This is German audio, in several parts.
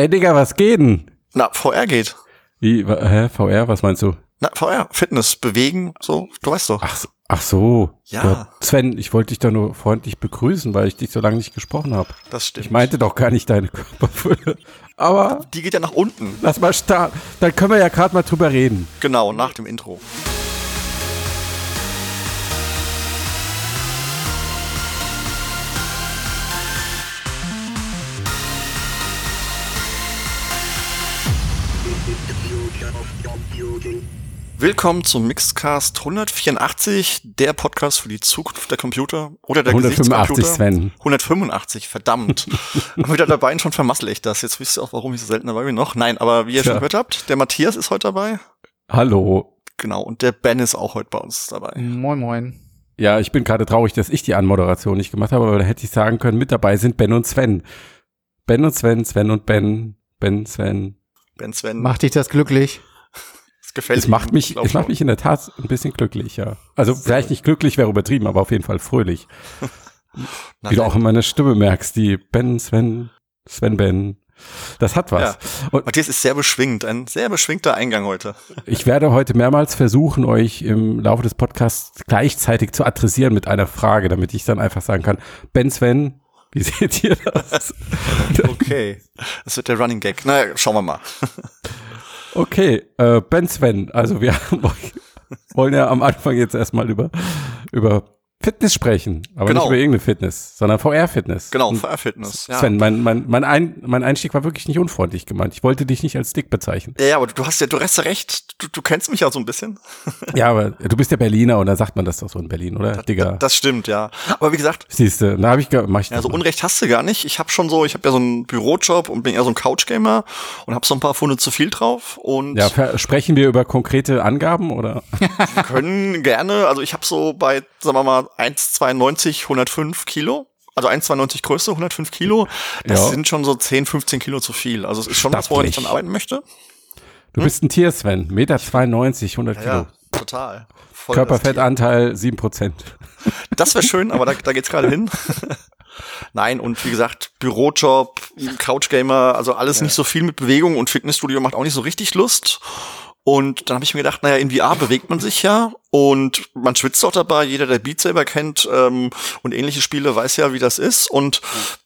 Ey, Digga, was geht denn? Na, VR geht. Wie, hä, VR, was meinst du? Na, VR, Fitness, Bewegen, so, du weißt doch. Ach, so- ach so. Ja. Sven, ich wollte dich doch nur freundlich begrüßen, weil ich dich so lange nicht gesprochen habe. Das stimmt. Ich meinte doch gar nicht deine Körperfülle. Aber die geht ja nach unten. lass mal starten. Dann können wir ja gerade mal drüber reden. Genau, nach dem Intro. Willkommen zum Mixcast 184, der Podcast für die Zukunft der Computer oder der 185, Gesichtscomputer. Sven. 185, verdammt. Und wieder dabei und schon vermassel ich das. Jetzt wisst ihr auch, warum ich so selten dabei bin noch. Nein, aber wie ihr Tja. schon gehört habt, der Matthias ist heute dabei. Hallo. Genau, und der Ben ist auch heute bei uns dabei. Moin, moin. Ja, ich bin gerade traurig, dass ich die Anmoderation nicht gemacht habe, aber da hätte ich sagen können, mit dabei sind Ben und Sven. Ben und Sven, Sven und Ben, Ben, Sven. Ben Sven, Macht dich das glücklich? Es gefällt Es macht mich, glaub es macht mich in der Tat ein bisschen glücklich, ja. Also vielleicht nicht glücklich wäre übertrieben, aber auf jeden Fall fröhlich. Wie du auch in meiner Stimme merkst, die Ben, Sven, Sven, Ben. Das hat was. Und Matthias ist sehr beschwingt, ein sehr beschwingter Eingang heute. ich werde heute mehrmals versuchen, euch im Laufe des Podcasts gleichzeitig zu adressieren mit einer Frage, damit ich dann einfach sagen kann, Ben, Sven, wie seht ihr das? Okay, das wird der Running Gag. Na, naja, schauen wir mal. Okay, äh, Ben Sven, also wir wollen ja am Anfang jetzt erstmal über, über Fitness sprechen, aber Genau. nicht über irgendeine Fitness, sondern VR-Fitness. Genau, Und VR Fitness. Ja. Sven, mein, mein, mein, Ein, mein Einstieg war wirklich nicht unfreundlich gemeint. Ich wollte dich nicht als dick bezeichnen. Ja, ja, aber du hast ja, du hast ja recht. Du, du kennst mich ja so ein bisschen. Ja, aber du bist ja Berliner und da sagt man das doch so in Berlin, oder? Digga. Das stimmt, ja. Aber wie gesagt, Siehst du, da habe ich, mach ich ja, das so mal. Unrecht hast du gar nicht. Ich habe schon so, ich habe ja so einen Bürojob und bin eher so ein Couch-Gamer und habe so ein paar Funde zu viel drauf und Ja, sprechen wir über konkrete Angaben oder? wir können gerne, also ich habe so bei, sagen wir mal, 1,92, 105 Kilo. Also 1,92 Größe, 105 Kilo. Das Ja. sind schon so 10, 15 Kilo zu viel. Also es ist schon was, woran ich Stattlich. dann arbeiten möchte. Du bist ein Tier, Sven. Meter 92, 100 Kilo. Ja, total. Voll. Körperfettanteil 7%. Das wäre schön, aber da, da geht's gerade hin. Nein, und wie gesagt, Bürojob, Couchgamer, also alles nicht so viel mit Bewegung und Fitnessstudio macht auch nicht so richtig Lust. Und dann habe ich mir gedacht, naja, in VR bewegt man sich ja und man schwitzt auch dabei. Jeder, der Beat Saber kennt ähm, und ähnliche Spiele, weiß ja, wie das ist. Und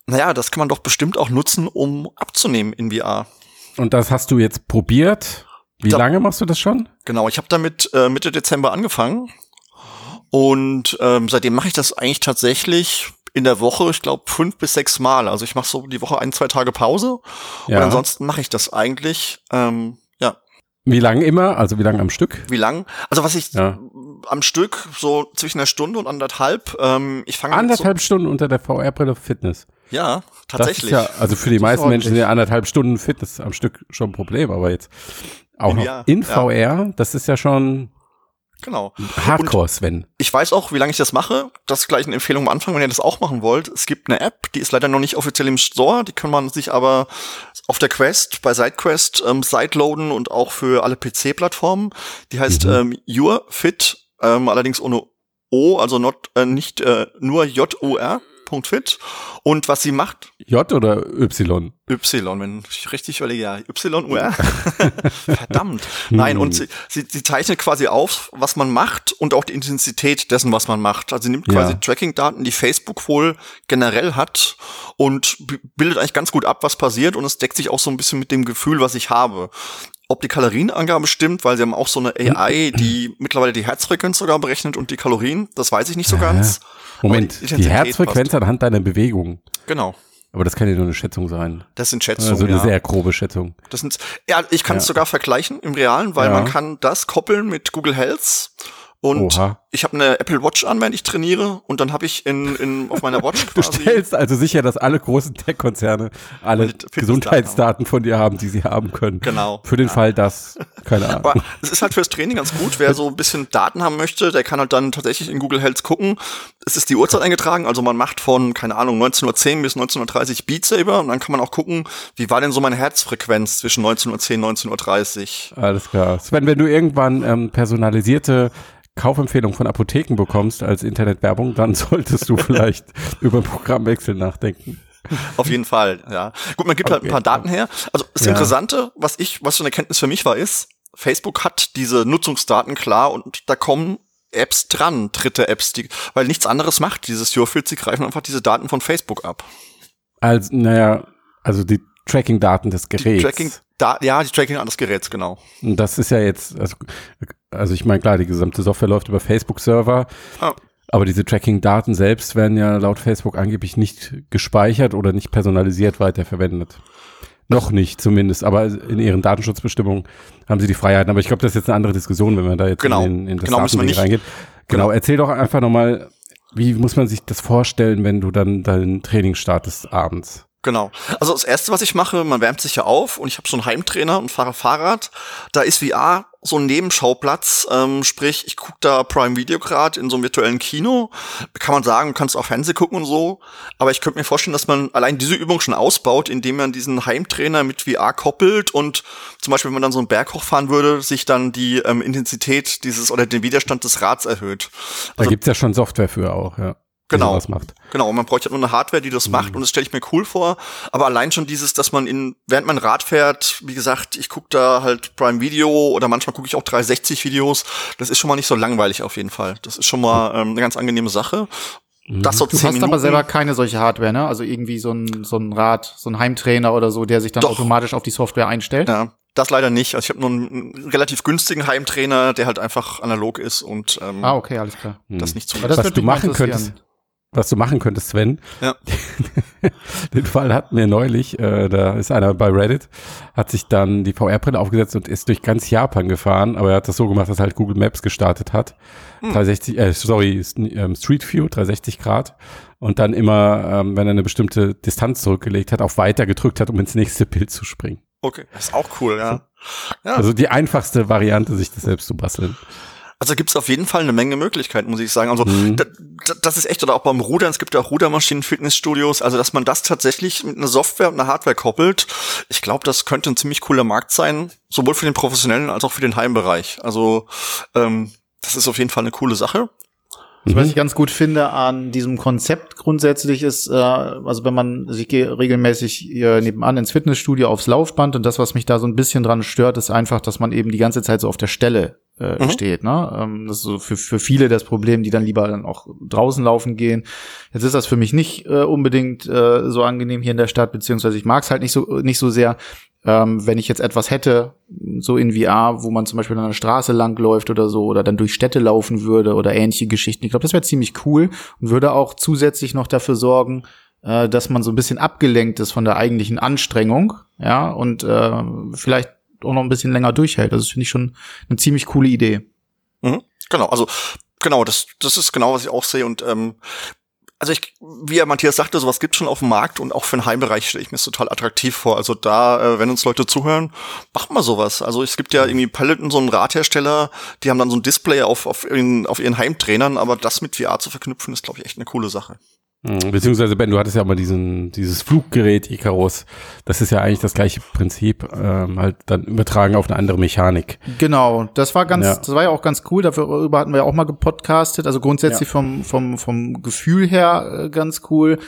naja, das kann man doch bestimmt auch nutzen, um abzunehmen in VR. Und das hast du jetzt probiert. Wie Da- lange machst du das schon? Genau, ich habe damit äh, Mitte Dezember angefangen und ähm, seitdem mache ich das eigentlich tatsächlich in der Woche, ich glaube fünf bis sechs Mal. Also ich mache so die Woche ein, zwei Tage Pause Ja. und ansonsten mache ich das eigentlich. Ähm, Wie lange immer? Also wie lange am Stück? wie lang? Also was ich Ja. am Stück so zwischen einer Stunde und anderthalb. Ähm, ich fange Anderthalb Stunden unter der VR-Brille Fitness. So, ja, Das tatsächlich. ist ja, also für die Das ist meisten Menschen sind ja anderthalb Stunden Fitness am Stück schon ein Problem, aber jetzt auch In noch VR, in ja. VR, das ist ja schon genau. Hardcore, Sven. Ich weiß auch, wie lange ich das mache. Das ist gleich eine Empfehlung am Anfang, wenn ihr das auch machen wollt. Es gibt eine App, die ist leider noch nicht offiziell im Store. Die kann man sich aber auf der Quest, bei SideQuest, ähm, sideloaden und auch für alle PC-Plattformen. Die heißt Mhm. ähm, Your Fit, ähm, allerdings ohne O, also not, äh, nicht äh, nur J-O-R. Fit. Und was sie macht, J oder Y? Y, wenn ich richtig überlege, ja, Y, U, R. Verdammt. Nein, und sie, sie, sie zeichnet quasi auf, was man macht und auch die Intensität dessen, was man macht. Also sie nimmt quasi Ja. Tracking-Daten, die Facebook wohl generell hat und bildet eigentlich ganz gut ab, was passiert und es deckt sich auch so ein bisschen mit dem Gefühl, was ich habe. Ob die Kalorienangabe stimmt, weil sie haben auch so eine AI, die mittlerweile die Herzfrequenz sogar berechnet und die Kalorien, das weiß ich nicht so ganz. Moment, die die, Herzfrequenz anhand deiner Bewegung. Genau. Aber das kann ja nur eine Schätzung sein. Das sind Schätzungen. Also eine ja. sehr grobe Schätzung. Das sind, ja, ich kann es Ja. sogar vergleichen im Realen, weil Ja. man kann das koppeln mit Google Health. Und Oha. ich habe eine Apple Watch an, wenn ich trainiere, und dann habe ich in, in auf meiner Watch Du quasi. stellst also sicher, dass alle großen Tech-Konzerne alle Gesundheitsdaten von dir haben, die sie haben können. Genau. Für den Fall, dass, keine Ahnung. Aber es ist halt fürs Training ganz gut. Wer so ein bisschen Daten haben möchte, der kann halt dann tatsächlich in Google Health gucken. Es ist die Uhrzeit eingetragen, also man macht von, keine Ahnung, 19.10 bis 19.30 Beat Saber und dann kann man auch gucken, wie war denn so meine Herzfrequenz zwischen 19.10 und 19.30 Alles klar. Sven, wenn du irgendwann ähm, personalisierte Kaufempfehlungen von Apotheken bekommst als Internetwerbung, dann solltest du vielleicht über Programmwechsel nachdenken. Auf jeden Fall, ja. Gut, man gibt okay. halt ein paar Daten her. Also das ja. Interessante, was ich, was so eine Erkenntnis für mich war, ist, Facebook hat diese Nutzungsdaten klar und da kommen Apps dran, dritte Apps, die, weil nichts anderes macht dieses Yourfield, sie greifen einfach diese Daten von Facebook ab. Also, naja, also die Tracking-Daten des Geräts. Die Tracking da, ja, die Tracking des Geräts, genau. Und das ist ja jetzt, also, also ich meine, klar, die gesamte Software läuft über Facebook-Server. Ah. Aber diese Tracking-Daten selbst werden ja laut Facebook angeblich nicht gespeichert oder nicht personalisiert weiterverwendet. Noch nicht zumindest, aber in ihren Datenschutzbestimmungen haben sie die Freiheiten. Aber ich glaube, das ist jetzt eine andere Diskussion, wenn man da jetzt genau. in, in das genau, Datending reingeht. Genau. genau, erzähl doch einfach nochmal, wie muss man sich das vorstellen, wenn du dann dein Training startest abends? Genau. Also das erste, was ich mache, man wärmt sich ja auf und ich habe so einen Heimtrainer und fahre Fahrrad. Da ist VR so ein Nebenschauplatz, ähm, sprich, ich gucke da Prime Video gerade in so einem virtuellen Kino. Kann man sagen, du kannst auch Fernsehen gucken und so. Aber ich könnte mir vorstellen, dass man allein diese Übung schon ausbaut, indem man diesen Heimtrainer mit VR koppelt und zum Beispiel, wenn man dann so einen Berg hochfahren würde, sich dann die ähm, Intensität dieses oder den Widerstand des Rads erhöht. Also, da gibt's ja schon Software für auch, ja genau. macht. Genau, man bräuchte nur eine Hardware, die das mhm. macht und das stelle ich mir cool vor. Aber allein schon dieses, dass man in, während man Rad fährt, wie gesagt, ich gucke da halt Prime Video oder manchmal gucke ich auch 360 Videos, das ist schon mal nicht so langweilig auf jeden Fall. Das ist schon mal ähm, eine ganz angenehme Sache. Mhm. Das so du hast Minuten. aber selber keine solche Hardware, ne? Also irgendwie so ein, so ein Rad, so ein Heimtrainer oder so, der sich dann Doch. automatisch auf die Software einstellt. Ja, das leider nicht. Also ich habe nur einen relativ günstigen Heimtrainer, der halt einfach analog ist und ähm, ah, okay, alles klar. Das nicht zu Was du machen könntest, was du machen könntest, Sven. Ja. Den Fall hatten wir neulich, äh, da ist einer bei Reddit, hat sich dann die VR-Brille aufgesetzt und ist durch ganz Japan gefahren, aber er hat das so gemacht, dass er halt Google Maps gestartet hat. Hm. 360, äh, sorry, ähm, Street View, 360 Grad. Und dann immer, ähm, wenn er eine bestimmte Distanz zurückgelegt hat, auf Weiter gedrückt hat, um ins nächste Bild zu springen. Okay, das ist auch cool, ja. ja. Also die einfachste Variante, sich das selbst zu basteln. Also gibt's auf jeden Fall eine Menge Möglichkeiten, muss ich sagen. Also mhm. da, das ist echt, oder auch beim Rudern, es gibt ja auch Rudermaschinen, Fitnessstudios, also dass man das tatsächlich mit einer Software und einer Hardware koppelt, ich glaube, das könnte ein ziemlich cooler Markt sein, sowohl für den professionellen als auch für den Heimbereich. Also ähm, das ist auf jeden Fall eine coole Sache. Also, was ich ganz gut finde an diesem Konzept grundsätzlich ist, äh, also wenn man, also ich gehe regelmäßig hier nebenan ins Fitnessstudio aufs Laufband und das, was mich da so ein bisschen dran stört, ist einfach, dass man eben die ganze Zeit so auf der Stelle äh, mhm. steht. Ne? Ähm, das ist so für, für viele das Problem, die dann lieber dann auch draußen laufen gehen. Jetzt ist das für mich nicht äh, unbedingt äh, so angenehm hier in der Stadt, beziehungsweise ich mag es halt nicht so nicht so sehr. Ähm, wenn ich jetzt etwas hätte, so in VR, wo man zum Beispiel an einer Straße langläuft oder so, oder dann durch Städte laufen würde oder ähnliche Geschichten, ich glaube, das wäre ziemlich cool und würde auch zusätzlich noch dafür sorgen, äh, dass man so ein bisschen abgelenkt ist von der eigentlichen Anstrengung, ja, und äh, vielleicht auch noch ein bisschen länger durchhält. Also das finde ich schon eine ziemlich coole Idee. Mhm, genau, also genau, das, das ist genau, was ich auch sehe. Und ähm, also ich, wie ja Matthias sagte, sowas gibt schon auf dem Markt und auch für den Heimbereich stelle ich mir das total attraktiv vor. Also da, äh, wenn uns Leute zuhören, macht mal sowas. Also es gibt ja irgendwie Peloton, so einen Radhersteller, die haben dann so ein Display auf, auf, ihren, auf ihren Heimtrainern, aber das mit VR zu verknüpfen, ist, glaube ich, echt eine coole Sache. Mhm. Beziehungsweise, Ben, du hattest ja mal diesen, dieses Fluggerät Icarus. Das ist ja eigentlich das gleiche Prinzip, ähm, halt dann übertragen auf eine andere Mechanik. Genau, das war ganz, ja. das war ja auch ganz cool. Dafür hatten wir ja auch mal gepodcastet. Also grundsätzlich ja. vom, vom, vom Gefühl her äh, ganz cool.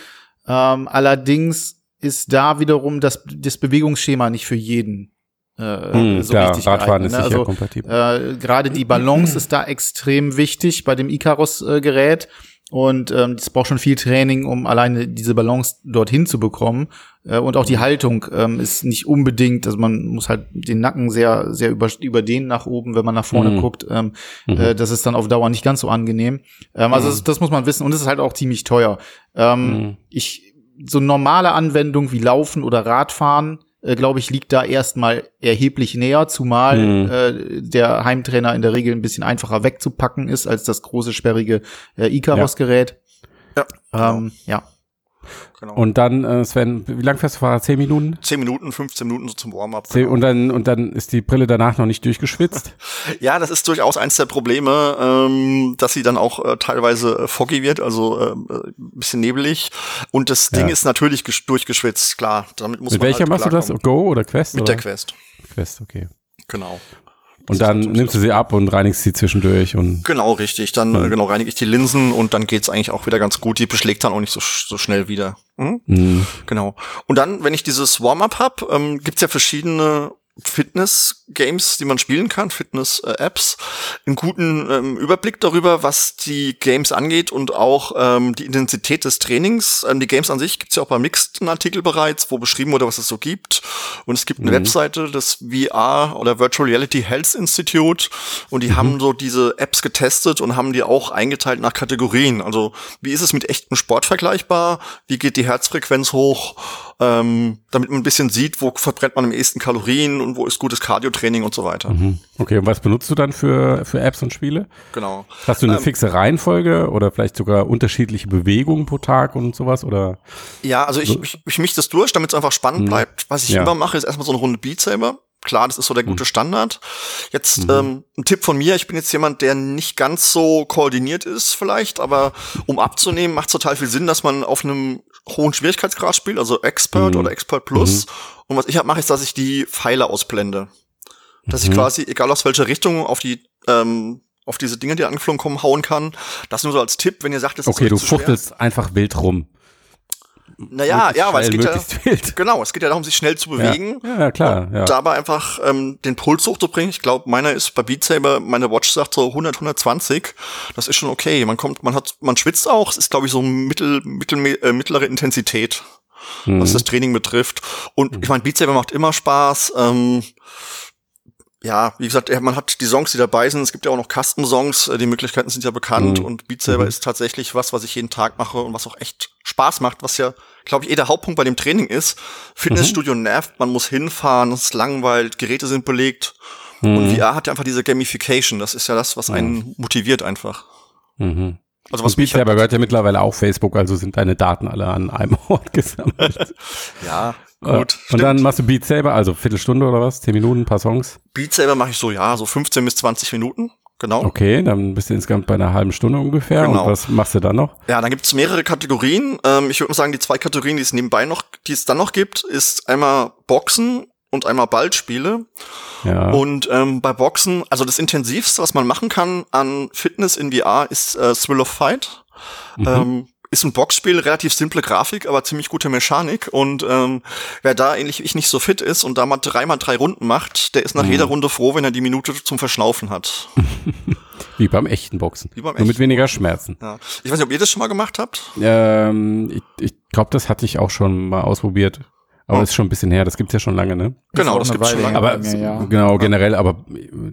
Ähm, allerdings ist da wiederum das, das Bewegungsschema nicht für jeden äh, hm, so ja, richtig Radfahren geeignet, ist ne? sicher also, kompatibel. Äh, Gerade die Balance ist da extrem wichtig bei dem Icarus-Gerät. Äh, und ähm, es braucht schon viel Training, um alleine diese Balance dorthin zu bekommen. Äh, und auch die Haltung ähm, ist nicht unbedingt, also man muss halt den Nacken sehr, sehr über, überdehnen nach oben, wenn man nach vorne mhm. guckt. Ähm, mhm. äh, das ist dann auf Dauer nicht ganz so angenehm. Ähm, also mhm. das, das, muss man wissen und es ist halt auch ziemlich teuer. Ähm, mhm. Ich so normale Anwendung wie Laufen oder Radfahren äh, glaube ich, liegt da erstmal erheblich näher, zumal mhm. äh, der Heimtrainer in der Regel ein bisschen einfacher wegzupacken ist als das große sperrige äh, Icarus-Gerät. Ja. Ähm, genau. ja. Genau. Und dann, äh, Sven, wie lang fährst du Fahrrad? Zehn Minuten? Zehn Minuten, 15 Minuten so zum Warm-up. Genau. Und dann und dann ist die Brille danach noch nicht durchgeschwitzt? ja, das ist durchaus eins der Probleme, ähm, dass sie dann auch äh, teilweise äh, foggy wird, also äh, ein bisschen nebelig. Und das Ding ja. ist natürlich durchgeschwitzt, klar. Damit muss Mit man welcher halt machst du das? Go oder Quest? Mit oder? der Quest. Quest, okay. Genau. Und dann nimmst du sie ab und reinigst sie zwischendurch und. Genau, richtig. Dann mhm. genau reinige ich die Linsen und dann geht's eigentlich auch wieder ganz gut. Die beschlägt dann auch nicht so, so schnell wieder. Mhm? Mhm. Genau. Und dann, wenn ich dieses Warm-up hab, ähm, gibt's ja verschiedene Fitness-Games, die man spielen kann, Fitness-Apps, einen guten ähm, Überblick darüber, was die Games angeht und auch ähm, die Intensität des Trainings. Ähm, die Games an sich gibt's ja auch bei Mixed Artikel bereits, wo beschrieben wurde, was es so gibt. Und es gibt eine mhm. Webseite des VR oder Virtual Reality Health Institute und die mhm. haben so diese Apps getestet und haben die auch eingeteilt nach Kategorien. Also wie ist es mit echtem Sport vergleichbar? Wie geht die Herzfrequenz hoch? ähm, damit man ein bisschen sieht, wo verbrennt man am ehesten Kalorien und wo ist gutes Cardiotraining und so weiter. Mhm. Okay, und was benutzt du dann für, für Apps und Spiele? Genau. Hast du eine ähm, fixe Reihenfolge oder vielleicht sogar unterschiedliche Bewegungen pro Tag und sowas? Oder? Ja, also ich, ich, ich mich das durch, damit es einfach spannend mhm. bleibt. Was ich ja. immer mache, ist erstmal so eine Runde Beat Saber. Klar, das ist so der gute mhm. Standard. Jetzt mhm. ähm, ein Tipp von mir, ich bin jetzt jemand, der nicht ganz so koordiniert ist vielleicht, aber um abzunehmen, macht es total viel Sinn, dass man auf einem hohen Schwierigkeitsgrad spielt, also Expert mhm. oder Expert Plus. Mhm. Und was ich halt mache, ist, dass ich die Pfeile ausblende. Dass ich mhm. quasi, egal aus welcher Richtung, auf die ähm, auf diese Dinge, die angeflogen kommen, hauen kann. Das nur so als Tipp, wenn ihr sagt, das okay, ist Okay, du fuchtelst einfach wild rum. Naja, ja, weil es geht ja, wild. genau, es geht ja darum, sich schnell zu bewegen. Ja, ja klar. Ja. Dabei einfach ähm, den Puls hochzubringen. Ich glaube, meiner ist bei Beat Saber, meine Watch sagt so 100, 120. Das ist schon okay. Man kommt, man hat, man schwitzt auch. Es ist, glaube ich, so mittel, mittel, äh, mittlere Intensität, mhm. was das Training betrifft. Und ich meine, Beat Saber macht immer Spaß. Ähm, ja, wie gesagt, man hat die Songs, die dabei sind. Es gibt ja auch noch Custom-Songs. Äh, die Möglichkeiten sind ja bekannt. Mhm. Und Beat Saber mhm. ist tatsächlich was, was ich jeden Tag mache und was auch echt Spaß macht, was ja, glaube ich, eh der Hauptpunkt bei dem Training ist. Fitnessstudio mhm. nervt, man muss hinfahren, es ist langweilig, Geräte sind belegt. Mhm. Und VR hat ja einfach diese Gamification. Das ist ja das, was einen motiviert einfach. Mhm. Also was mich selber gehört ja mittlerweile auch Facebook, also sind deine Daten alle an einem Ort gesammelt. ja, gut. Und stimmt. dann machst du Beat Saber, also Viertelstunde oder was? Zehn Minuten, ein paar Songs? Beat Saber mache ich so, ja, so 15 bis 20 Minuten. Genau. Okay, dann bist du insgesamt bei einer halben Stunde ungefähr. Genau. Und was machst du dann noch? Ja, dann gibt es mehrere Kategorien. Ähm, ich würde mal sagen, die zwei Kategorien, die es nebenbei noch, die es dann noch gibt, ist einmal Boxen und einmal Ballspiele. Ja. Und ähm, bei Boxen, also das intensivste, was man machen kann an Fitness in VR, ist äh, Thrill of Fight. Mhm. Ähm, ist ein Boxspiel, relativ simple Grafik, aber ziemlich gute Mechanik. Und ähm, wer da ähnlich wie ich nicht so fit ist und da mal dreimal drei Runden macht, der ist nach mhm. jeder Runde froh, wenn er die Minute zum Verschnaufen hat. wie beim echten Boxen. Wie beim Nur echten mit weniger Schmerzen. Ja. Ich weiß nicht, ob ihr das schon mal gemacht habt. Ähm, ich ich glaube, das hatte ich auch schon mal ausprobiert. Aber oh. das ist schon ein bisschen her, das gibt's ja schon lange, ne? Genau, das gibt's schon lange. Aber mehr, ja. genau, generell, aber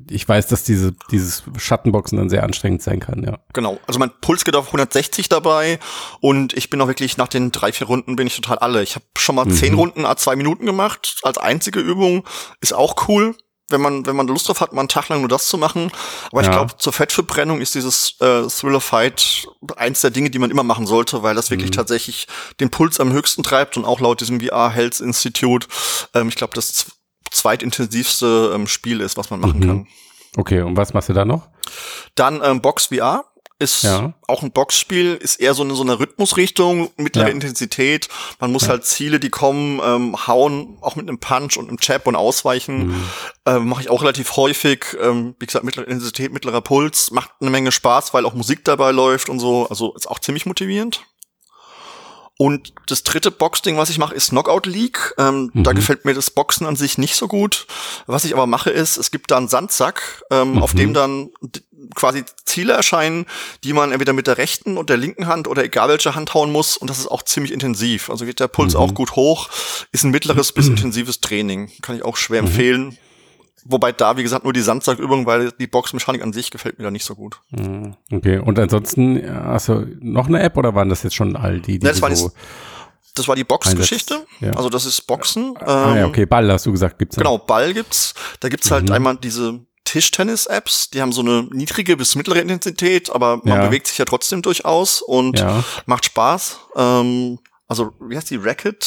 ich weiß, dass diese, dieses Schattenboxen dann sehr anstrengend sein kann, ja. Genau, also mein Puls geht auf 160 dabei und ich bin auch wirklich nach den drei, vier Runden bin ich total alle. Ich habe schon mal mhm. zehn Runden a zwei Minuten gemacht, als einzige Übung, ist auch cool wenn man, wenn man Lust drauf hat, mal einen Tag lang nur das zu machen. Aber ja. ich glaube, zur Fettverbrennung ist dieses äh, Thriller Fight eins der Dinge, die man immer machen sollte, weil das wirklich mhm. tatsächlich den Puls am höchsten treibt und auch laut diesem VR Health Institute, ähm, ich glaube, das zweitintensivste ähm, Spiel ist, was man machen mhm. kann. Okay, und was machst du da noch? Dann ähm, Box VR ist ja. auch ein Boxspiel, ist eher so eine, so eine Rhythmusrichtung, mittlere ja. Intensität. Man muss ja. halt Ziele, die kommen, ähm, hauen, auch mit einem Punch und einem Chap und ausweichen. Mhm. Ähm, Mache ich auch relativ häufig. Ähm, wie gesagt, mittlere Intensität, mittlerer Puls. Macht eine Menge Spaß, weil auch Musik dabei läuft und so. Also ist auch ziemlich motivierend. Und das dritte Boxding, was ich mache, ist Knockout League. Ähm, mhm. Da gefällt mir das Boxen an sich nicht so gut. Was ich aber mache, ist, es gibt da einen Sandsack, ähm, mhm. auf dem dann quasi Ziele erscheinen, die man entweder mit der rechten und der linken Hand oder egal welcher Hand hauen muss. Und das ist auch ziemlich intensiv. Also geht der Puls mhm. auch gut hoch. Ist ein mittleres bis intensives Training. Kann ich auch schwer mhm. empfehlen. Wobei da, wie gesagt, nur die Sandsackübung, weil die Boxmechanik an sich gefällt mir da nicht so gut. Mhm. Okay, und ansonsten, hast du noch eine App oder waren das jetzt schon all die, die das, so das war die Boxgeschichte. Ja. Also das ist Boxen. Ah, ja, ähm, okay, Ball hast du gesagt, gibt's. Genau, Ball gibt's. Da gibt's halt mhm. einmal diese Tischtennis-Apps, die haben so eine niedrige bis mittlere Intensität, aber man ja. bewegt sich ja trotzdem durchaus und ja. macht Spaß. Ähm, also, wie heißt die? Racket?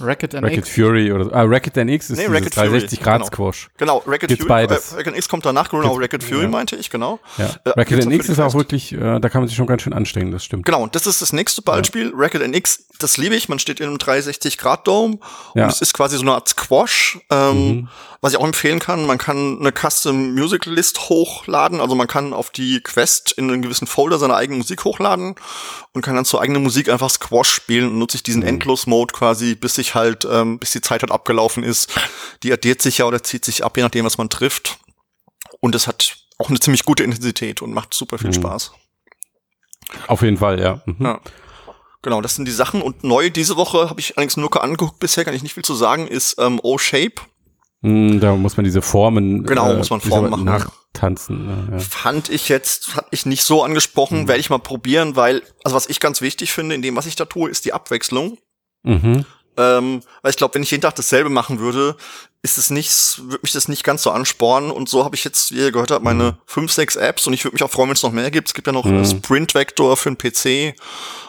Racket NX. Racket Fury oder ah, Racket NX ist nee, Racket 360 Grad genau. Squash. Genau, Racket Gibt's Fury. Beides. Äh, Racket NX kommt danach, genau, Racket Fury ja. meinte ich, genau. Ja. Äh, Racket NX ist auch wirklich, äh, da kann man sich schon ganz schön anstrengen, das stimmt. Genau, und das ist das nächste Ballspiel. Ja. Racket NX, das liebe ich. Man steht in einem 360 Grad Dome ja. und es ist quasi so eine Art Squash. Ähm, mhm. Was ich auch empfehlen kann, man kann eine Custom Music List hochladen, also man kann auf die Quest in einen gewissen Folder seine eigene Musik hochladen und kann dann zur eigenen Musik einfach Squash spielen und nutze ich diesen mhm. Endlos-Mode quasi, bis sich halt, ähm, bis die Zeit halt abgelaufen ist. Die addiert sich ja oder zieht sich ab, je nachdem, was man trifft. Und es hat auch eine ziemlich gute Intensität und macht super viel mhm. Spaß. Auf jeden Fall, ja. Mhm. ja. Genau, das sind die Sachen. Und neu diese Woche habe ich allerdings nur angeguckt bisher, kann ich nicht viel zu sagen, ist ähm, O-Shape. Hm, da muss man diese Formen. Genau, äh, muss man Formen machen. Nachtanzen. Ne, ja. Fand ich jetzt, fand ich nicht so angesprochen, mhm. werde ich mal probieren, weil, also was ich ganz wichtig finde in dem, was ich da tue, ist die Abwechslung. Mhm. Ähm, weil ich glaube, wenn ich jeden Tag dasselbe machen würde, ist es nichts, würde mich das nicht ganz so anspornen. Und so habe ich jetzt, wie ihr gehört habt, meine mhm. fünf, sechs Apps und ich würde mich auch freuen, wenn es noch mehr gibt. Es gibt ja noch mhm. Sprint Vector für den PC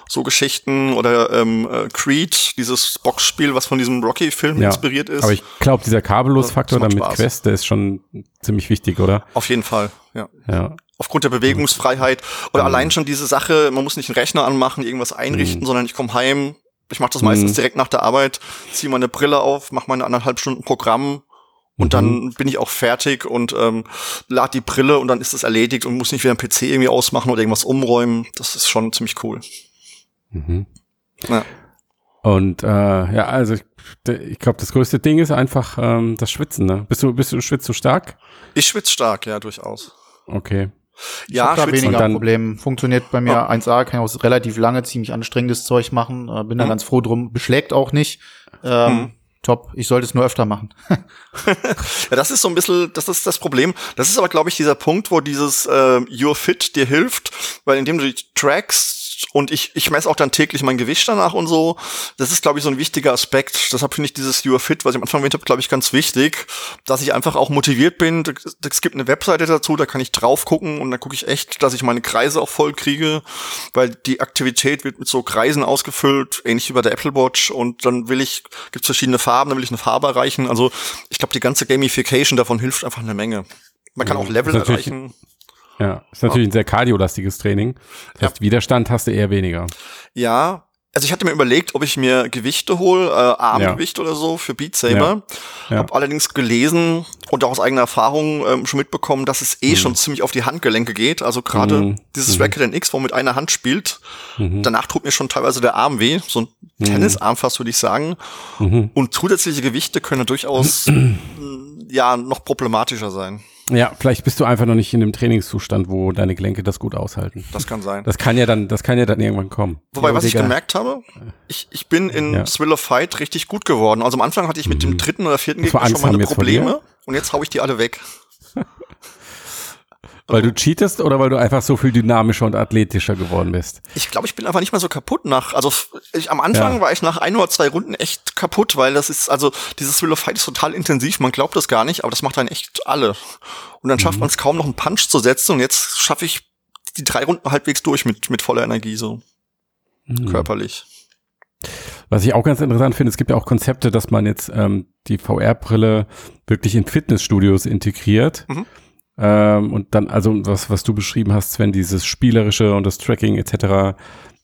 so Geschichten oder ähm, äh, Creed, dieses Boxspiel, was von diesem Rocky-Film ja, inspiriert ist. Aber ich glaube, dieser Kabellos-Faktor dann mit Quest, der ist schon ziemlich wichtig, oder? Auf jeden Fall, ja. ja. Aufgrund der Bewegungsfreiheit oder mhm. allein schon diese Sache, man muss nicht einen Rechner anmachen, irgendwas einrichten, mhm. sondern ich komme heim, ich mache das meistens mhm. direkt nach der Arbeit, ziehe meine Brille auf, mache meine anderthalb Stunden Programm und dann mhm. bin ich auch fertig und ähm, lade die Brille und dann ist es erledigt und muss nicht wieder ein PC irgendwie ausmachen oder irgendwas umräumen. Das ist schon ziemlich cool. Mhm. Ja. Und äh, ja, also ich, ich glaube, das größte Ding ist einfach ähm, das Schwitzen. Ne? Bist du, bist du schwitzt du stark? Ich schwitze stark, ja, durchaus. Okay. Ich ja, da weniger dann, Problem. Funktioniert bei mir oh. 1A, kann ich auch relativ lange ziemlich anstrengendes Zeug machen. Äh, bin da mhm. ganz froh drum. Beschlägt auch nicht. Ähm, mhm. Top. Ich sollte es nur öfter machen. ja, das ist so ein bisschen, das ist das Problem. Das ist aber, glaube ich, dieser Punkt, wo dieses äh, Your Fit dir hilft, weil indem du die Tracks und ich, ich messe auch dann täglich mein Gewicht danach und so. Das ist, glaube ich, so ein wichtiger Aspekt. Deshalb finde ich dieses You are Fit, was ich am Anfang erwähnt habe, glaube ich, ganz wichtig, dass ich einfach auch motiviert bin. Es gibt eine Webseite dazu, da kann ich drauf gucken und dann gucke ich echt, dass ich meine Kreise auch voll kriege, weil die Aktivität wird mit so Kreisen ausgefüllt, ähnlich wie bei der Apple Watch und dann will ich, gibt es verschiedene Farben, dann will ich eine Farbe erreichen. Also ich glaube, die ganze Gamification davon hilft einfach eine Menge. Man kann auch Level erreichen. Ja, ist natürlich ein sehr kardiolastiges Training. Das heißt, ja. Widerstand hast du eher weniger. Ja, also ich hatte mir überlegt, ob ich mir Gewichte hole, äh, Armgewicht ja. oder so für Beat Saber. Ja. Ja. Hab allerdings gelesen und auch aus eigener Erfahrung ähm, schon mitbekommen, dass es eh mhm. schon ziemlich auf die Handgelenke geht. Also gerade mhm. dieses mhm. Racket X, wo man mit einer Hand spielt, mhm. danach tut mir schon teilweise der Arm weh, so ein mhm. Tennisarm fast würde ich sagen. Mhm. Und zusätzliche Gewichte können durchaus ja noch problematischer sein. Ja, vielleicht bist du einfach noch nicht in dem Trainingszustand, wo deine Gelenke das gut aushalten. Das kann sein. Das kann ja dann, das kann ja dann irgendwann kommen. Wobei, was ich gemerkt habe, ich, ich bin in ja. Thrill of Fight richtig gut geworden. Also am Anfang hatte ich mit mhm. dem dritten oder vierten Gegner schon meine Probleme und jetzt hau ich die alle weg. Weil du cheatest oder weil du einfach so viel dynamischer und athletischer geworden bist? Ich glaube, ich bin einfach nicht mehr so kaputt nach. Also ich, am Anfang ja. war ich nach ein oder zwei Runden echt kaputt, weil das ist, also dieses Will of Fight ist total intensiv, man glaubt das gar nicht, aber das macht dann echt alle. Und dann schafft mhm. man es kaum noch einen Punch zu setzen und jetzt schaffe ich die drei Runden halbwegs durch mit, mit voller Energie, so mhm. körperlich. Was ich auch ganz interessant finde, es gibt ja auch Konzepte, dass man jetzt ähm, die VR-Brille wirklich in Fitnessstudios integriert. Mhm ähm, und dann, also was, was du beschrieben hast, Sven, dieses Spielerische und das Tracking etc.,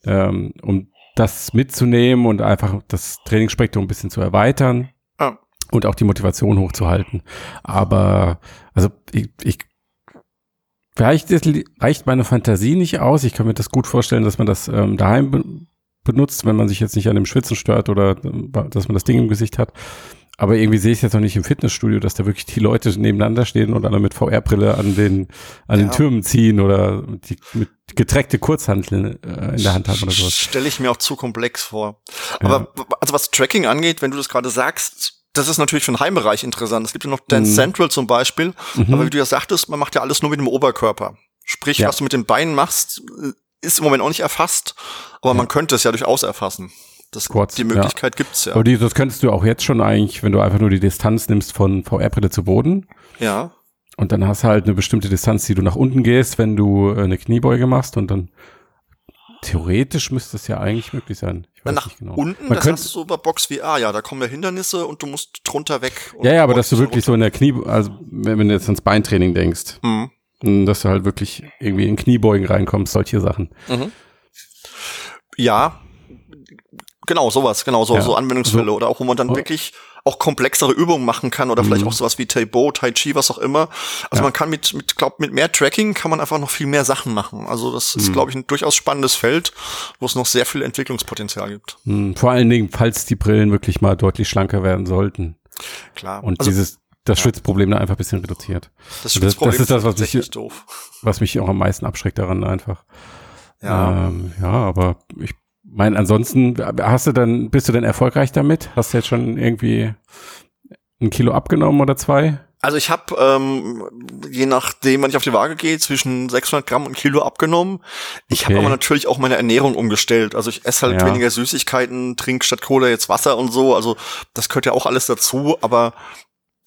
ähm, um das mitzunehmen und einfach das Trainingsspektrum ein bisschen zu erweitern ah. und auch die Motivation hochzuhalten. Aber also ich, ich vielleicht reicht meine Fantasie nicht aus. Ich kann mir das gut vorstellen, dass man das ähm, daheim be benutzt, wenn man sich jetzt nicht an dem Schwitzen stört oder äh, dass man das Ding im Gesicht hat. Aber irgendwie sehe ich jetzt noch nicht im Fitnessstudio, dass da wirklich die Leute nebeneinander stehen und alle mit VR-Brille an den, an ja. den Türmen ziehen oder die, mit getreckte Kurzhanteln äh, in der Hand haben oder sowas. Stelle ich mir auch zu komplex vor. Aber ja. also was Tracking angeht, wenn du das gerade sagst, das ist natürlich für den Heimbereich interessant. Es gibt ja noch Dance mhm. Central zum Beispiel. Mhm. Aber wie du ja sagtest, man macht ja alles nur mit dem Oberkörper. Sprich, ja. was du mit den Beinen machst, ist im Moment auch nicht erfasst. Aber man könnte es ja durchaus erfassen. Das, Squats, die Möglichkeit ja. gibt's ja. Aber die, das könntest du auch jetzt schon eigentlich, wenn du einfach nur die Distanz nimmst von VR-Brille zu Boden. Ja. Und dann hast du halt eine bestimmte Distanz, die du nach unten gehst, wenn du äh, eine Kniebeuge machst und dann theoretisch müsste es ja eigentlich möglich sein. Ich weiß nach nicht genau. unten, Man das hast du so bei Box VR, ja, da kommen ja Hindernisse und du musst drunter weg. Ja, ja, aber dass du wirklich so in der Knie, also wenn du jetzt ans Beintraining denkst, mhm. dass du halt wirklich irgendwie in Kniebeugen reinkommst, solche Sachen. Mhm. Ja, genau, sowas, genau, so, ja. so Anwendungsfälle so. oder auch, wo man dann oh. wirklich auch komplexere Übungen machen kann oder mhm. vielleicht auch sowas wie Taibo, Tai Chi, was auch immer. Also ja. man kann mit, mit, glaub, mit mehr Tracking kann man einfach noch viel mehr Sachen machen. Also das ist, mhm. glaube ich, ein durchaus spannendes Feld, wo es noch sehr viel Entwicklungspotenzial gibt. Mhm. Vor allen Dingen, falls die Brillen wirklich mal deutlich schlanker werden sollten. Klar. Und also, dieses, das ja. Schwitzproblem da einfach ein bisschen reduziert. Das, das, das ist das, was mich, doof. was mich auch am meisten abschreckt daran einfach. Ja. Ähm, ja, aber ich mein, ansonsten hast du dann, bist du denn erfolgreich damit? Hast du jetzt schon irgendwie ein Kilo abgenommen oder zwei? Also ich habe, ähm, je nachdem, wann ich auf die Waage gehe, zwischen 600 Gramm und Kilo abgenommen. Ich okay. habe aber natürlich auch meine Ernährung umgestellt. Also ich esse halt ja. weniger Süßigkeiten, trinke statt Cola jetzt Wasser und so. Also das gehört ja auch alles dazu. Aber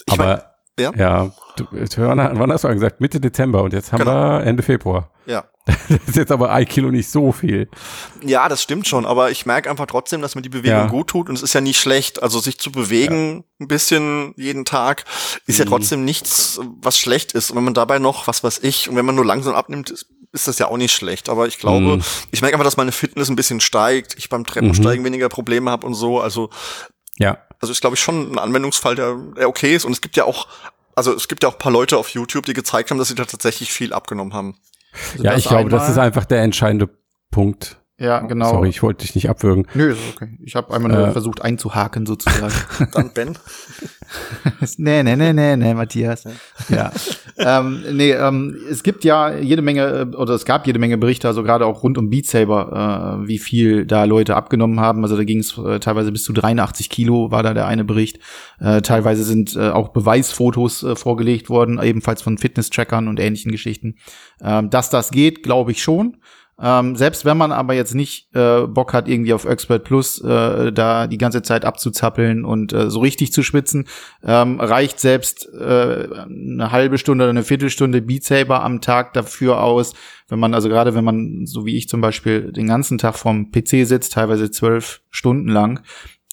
ich aber mein, ja, ja du, wann hast du gesagt? Mitte Dezember und jetzt haben genau. wir Ende Februar. Ja. Das ist jetzt aber ein Kilo nicht so viel. Ja, das stimmt schon, aber ich merke einfach trotzdem, dass mir die Bewegung ja. gut tut und es ist ja nicht schlecht. Also sich zu bewegen ja. ein bisschen jeden Tag ist mhm. ja trotzdem nichts, was schlecht ist. Und wenn man dabei noch, was weiß ich, und wenn man nur langsam abnimmt, ist, ist das ja auch nicht schlecht. Aber ich glaube, mhm. ich merke einfach, dass meine Fitness ein bisschen steigt, ich beim Treppensteigen mhm. weniger Probleme habe und so. Also ja. Also ist, glaube ich, schon ein Anwendungsfall, der, der okay ist. Und es gibt ja auch, also es gibt ja auch ein paar Leute auf YouTube, die gezeigt haben, dass sie da tatsächlich viel abgenommen haben. Also ja, ich glaube, das ist einfach der entscheidende Punkt. Ja, genau. Sorry, ich wollte dich nicht abwürgen. Nö, ist okay. Ich habe einmal nur äh, versucht einzuhaken sozusagen. Dann Ben. nee, nee, nee, nee, nee, Matthias. Ja. ähm, nee, ähm, es gibt ja jede Menge, äh, oder es gab jede Menge Berichte, also gerade auch rund um Beat Saber, äh, wie viel da Leute abgenommen haben. Also da ging es äh, teilweise bis zu 83 Kilo, war da der eine Bericht. Äh, teilweise sind äh, auch Beweisfotos äh, vorgelegt worden, ebenfalls von Fitness-Trackern und ähnlichen Geschichten. Ähm, dass das geht, glaube ich schon. Ähm, selbst wenn man aber jetzt nicht äh, Bock hat, irgendwie auf Expert Plus äh, da die ganze Zeit abzuzappeln und äh, so richtig zu schwitzen, ähm, reicht selbst äh, eine halbe Stunde oder eine Viertelstunde Beat Saber am Tag dafür aus, wenn man, also gerade wenn man, so wie ich zum Beispiel, den ganzen Tag vorm PC sitzt, teilweise zwölf Stunden lang,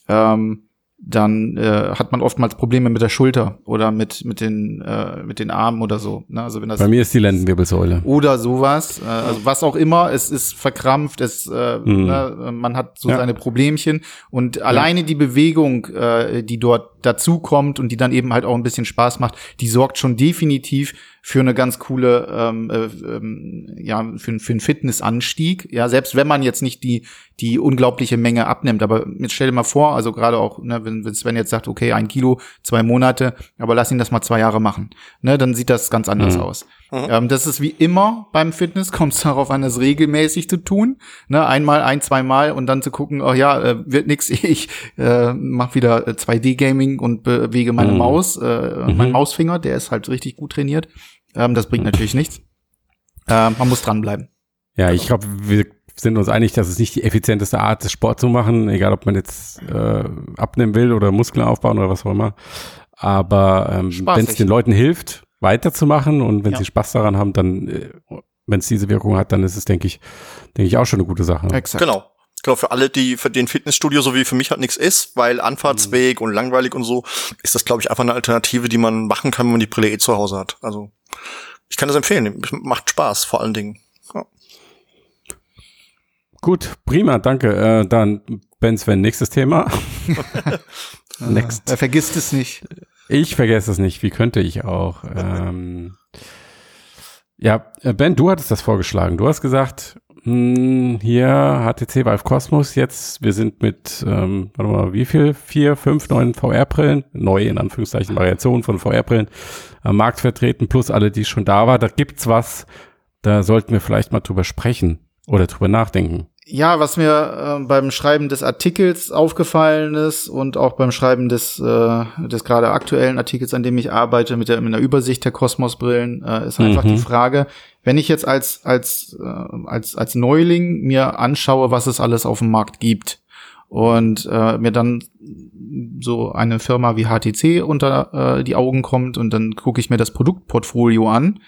ähm, dann äh, hat man oftmals Probleme mit der Schulter oder mit mit den äh, mit den Armen oder so. Ne? Also wenn das bei mir ist die Lendenwirbelsäule oder sowas. Äh, also was auch immer, es ist verkrampft, es äh, mhm. ne? man hat so ja. seine Problemchen und ja. alleine die Bewegung, äh, die dort dazukommt und die dann eben halt auch ein bisschen Spaß macht, die sorgt schon definitiv für eine ganz coole, ähm, äh, ähm, ja, für, für einen Fitnessanstieg. Ja, selbst wenn man jetzt nicht die, die unglaubliche Menge abnimmt. Aber jetzt stell dir mal vor, also gerade auch, ne, wenn, wenn Sven jetzt sagt, okay, ein Kilo, zwei Monate, aber lass ihn das mal zwei Jahre machen. Ne, dann sieht das ganz anders mhm. aus. Mhm. Ähm, das ist wie immer beim Fitness, kommt es darauf an, das regelmäßig zu tun. Ne, einmal, ein, zweimal und dann zu gucken, oh ja, äh, wird nix, ich äh, mach wieder 2D-Gaming und bewege meine mhm. Maus, äh, mhm. mein Mausfinger, der ist halt richtig gut trainiert. Ähm, das bringt natürlich nichts. Ähm, man muss dranbleiben. Ja, ich glaube, wir sind uns einig, dass es nicht die effizienteste Art ist, Sport zu machen, egal ob man jetzt äh, abnehmen will oder Muskeln aufbauen oder was auch immer. Aber ähm, wenn es den Leuten hilft, weiterzumachen und wenn ja. sie Spaß daran haben, dann, äh, wenn es diese Wirkung hat, dann ist es, denke ich, denke ich auch schon eine gute Sache. Exakt. Genau. Genau, für alle, die für den Fitnessstudio so wie für mich halt nichts ist, weil Anfahrtsweg mhm. und langweilig und so, ist das, glaube ich, einfach eine Alternative, die man machen kann, wenn man die Brille eh zu Hause hat. Also ich kann das empfehlen. Macht Spaß, vor allen Dingen. Ja. Gut, prima, danke. Äh, dann Ben Sven, nächstes Thema. Next. Er vergisst es nicht. Ich vergesse es nicht. Wie könnte ich auch? ähm, ja, äh, Ben, du hattest das vorgeschlagen. Du hast gesagt, hier HTC Vive Cosmos jetzt, wir sind mit, ähm, warte mal, wie viel? Vier, fünf neuen VR-Brillen, neue in Anführungszeichen Variationen von VR-Brillen am Markt vertreten, plus alle, die schon da war. Da gibt's was, da sollten wir vielleicht mal drüber sprechen oder drüber nachdenken. Ja, was mir äh, beim Schreiben des Artikels aufgefallen ist und auch beim Schreiben des, äh, des gerade aktuellen Artikels, an dem ich arbeite, mit der, mit der Übersicht der Kosmosbrillen, äh, ist einfach mhm. die Frage, wenn ich jetzt als, als, äh, als, als Neuling mir anschaue, was es alles auf dem Markt gibt und äh, mir dann so eine Firma wie HTC unter äh, die Augen kommt und dann gucke ich mir das Produktportfolio an